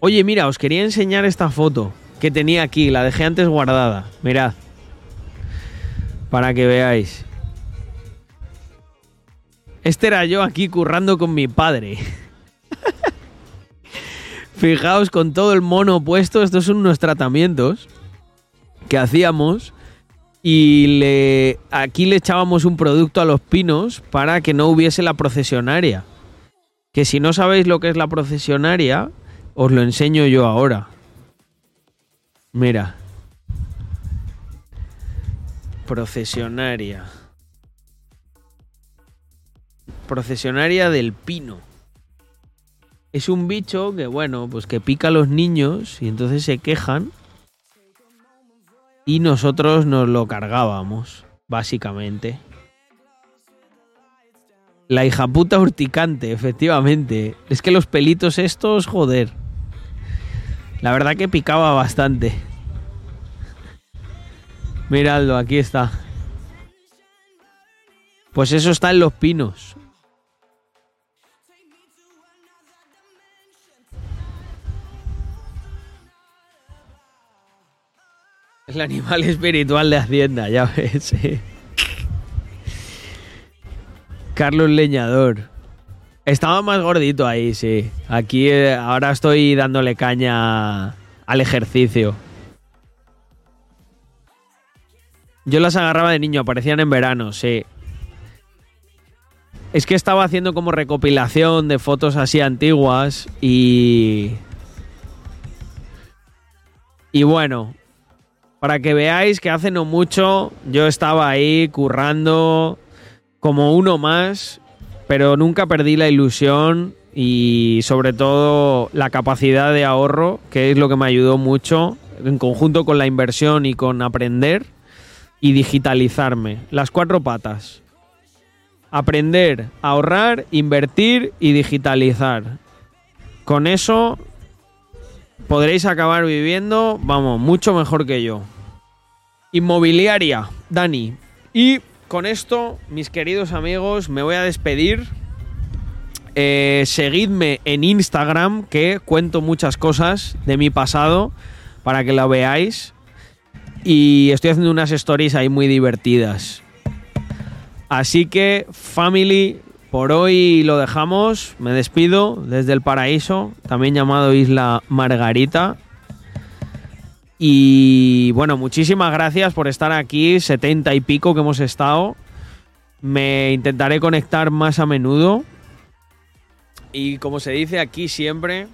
Oye, mira, os quería enseñar esta foto que tenía aquí, la dejé antes guardada. Mirad. Para que veáis. Este era yo aquí currando con mi padre. Fijaos con todo el mono puesto, estos son unos tratamientos que hacíamos y aquí le echábamos un producto a los pinos para que no hubiese la procesionaria. Que si no sabéis lo que es la procesionaria, os lo enseño yo ahora. Mira. Procesionaria. Procesionaria del pino. Es un bicho que, bueno, pues que pica a los niños y entonces se quejan. Y nosotros nos lo cargábamos, básicamente. La hija puta urticante, efectivamente. Es que los pelitos estos, joder. La verdad que picaba bastante. Miradlo, aquí está. Pues eso está en los pinos. El animal espiritual de Hacienda, ya ves. Carlos Leñador. Estaba más gordito ahí, sí. Aquí eh, ahora estoy dándole caña al ejercicio. Yo las agarraba de niño, aparecían en verano, sí. Es que estaba haciendo como recopilación de fotos así antiguas y... Y bueno, para que veáis que hace no mucho yo estaba ahí currando como uno más, pero nunca perdí la ilusión y sobre todo la capacidad de ahorro, que es lo que me ayudó mucho en conjunto con la inversión y con aprender y digitalizarme. Las cuatro patas. Aprender, ahorrar, invertir y digitalizar. Con eso podréis acabar viviendo, vamos, mucho mejor que yo. Inmobiliaria, Dani. Y con esto, mis queridos amigos, me voy a despedir. Eh, seguidme en Instagram, que cuento muchas cosas de mi pasado para que la veáis. Y estoy haciendo unas stories ahí muy divertidas. Así que, family, por hoy lo dejamos. Me despido desde el paraíso, también llamado Isla Margarita. Y bueno, muchísimas gracias por estar aquí, 70 y pico que hemos estado. Me intentaré conectar más a menudo. Y como se dice aquí siempre,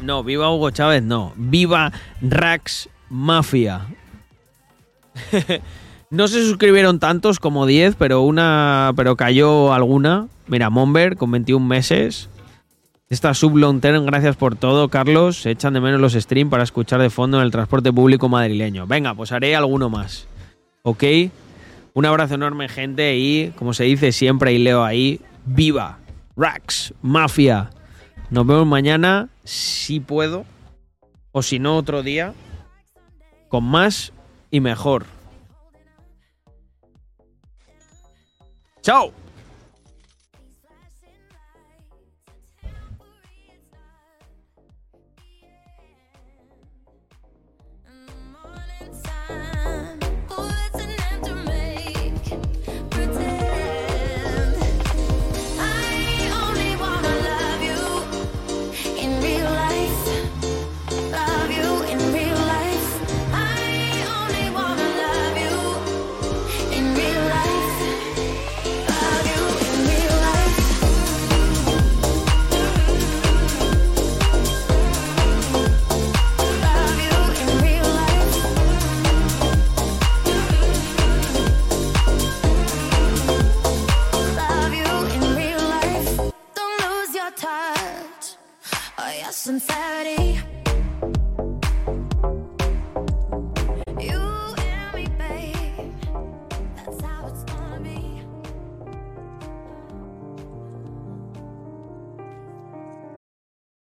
no, viva Hugo Chávez, no, viva Rax Mafia. no se suscribieron tantos como 10, pero una pero cayó alguna. Mira, Monber con 21 meses. Esta sub long term, gracias por todo, Carlos. Se echan de menos los streams para escuchar de fondo en el transporte público madrileño. Venga, pues haré alguno más. ¿Ok? Un abrazo enorme, gente. Y como se dice siempre y leo ahí, viva Rax Mafia. Nos vemos mañana, si puedo. O si no, otro día. Con más y mejor. ¡Chao! Sincerity.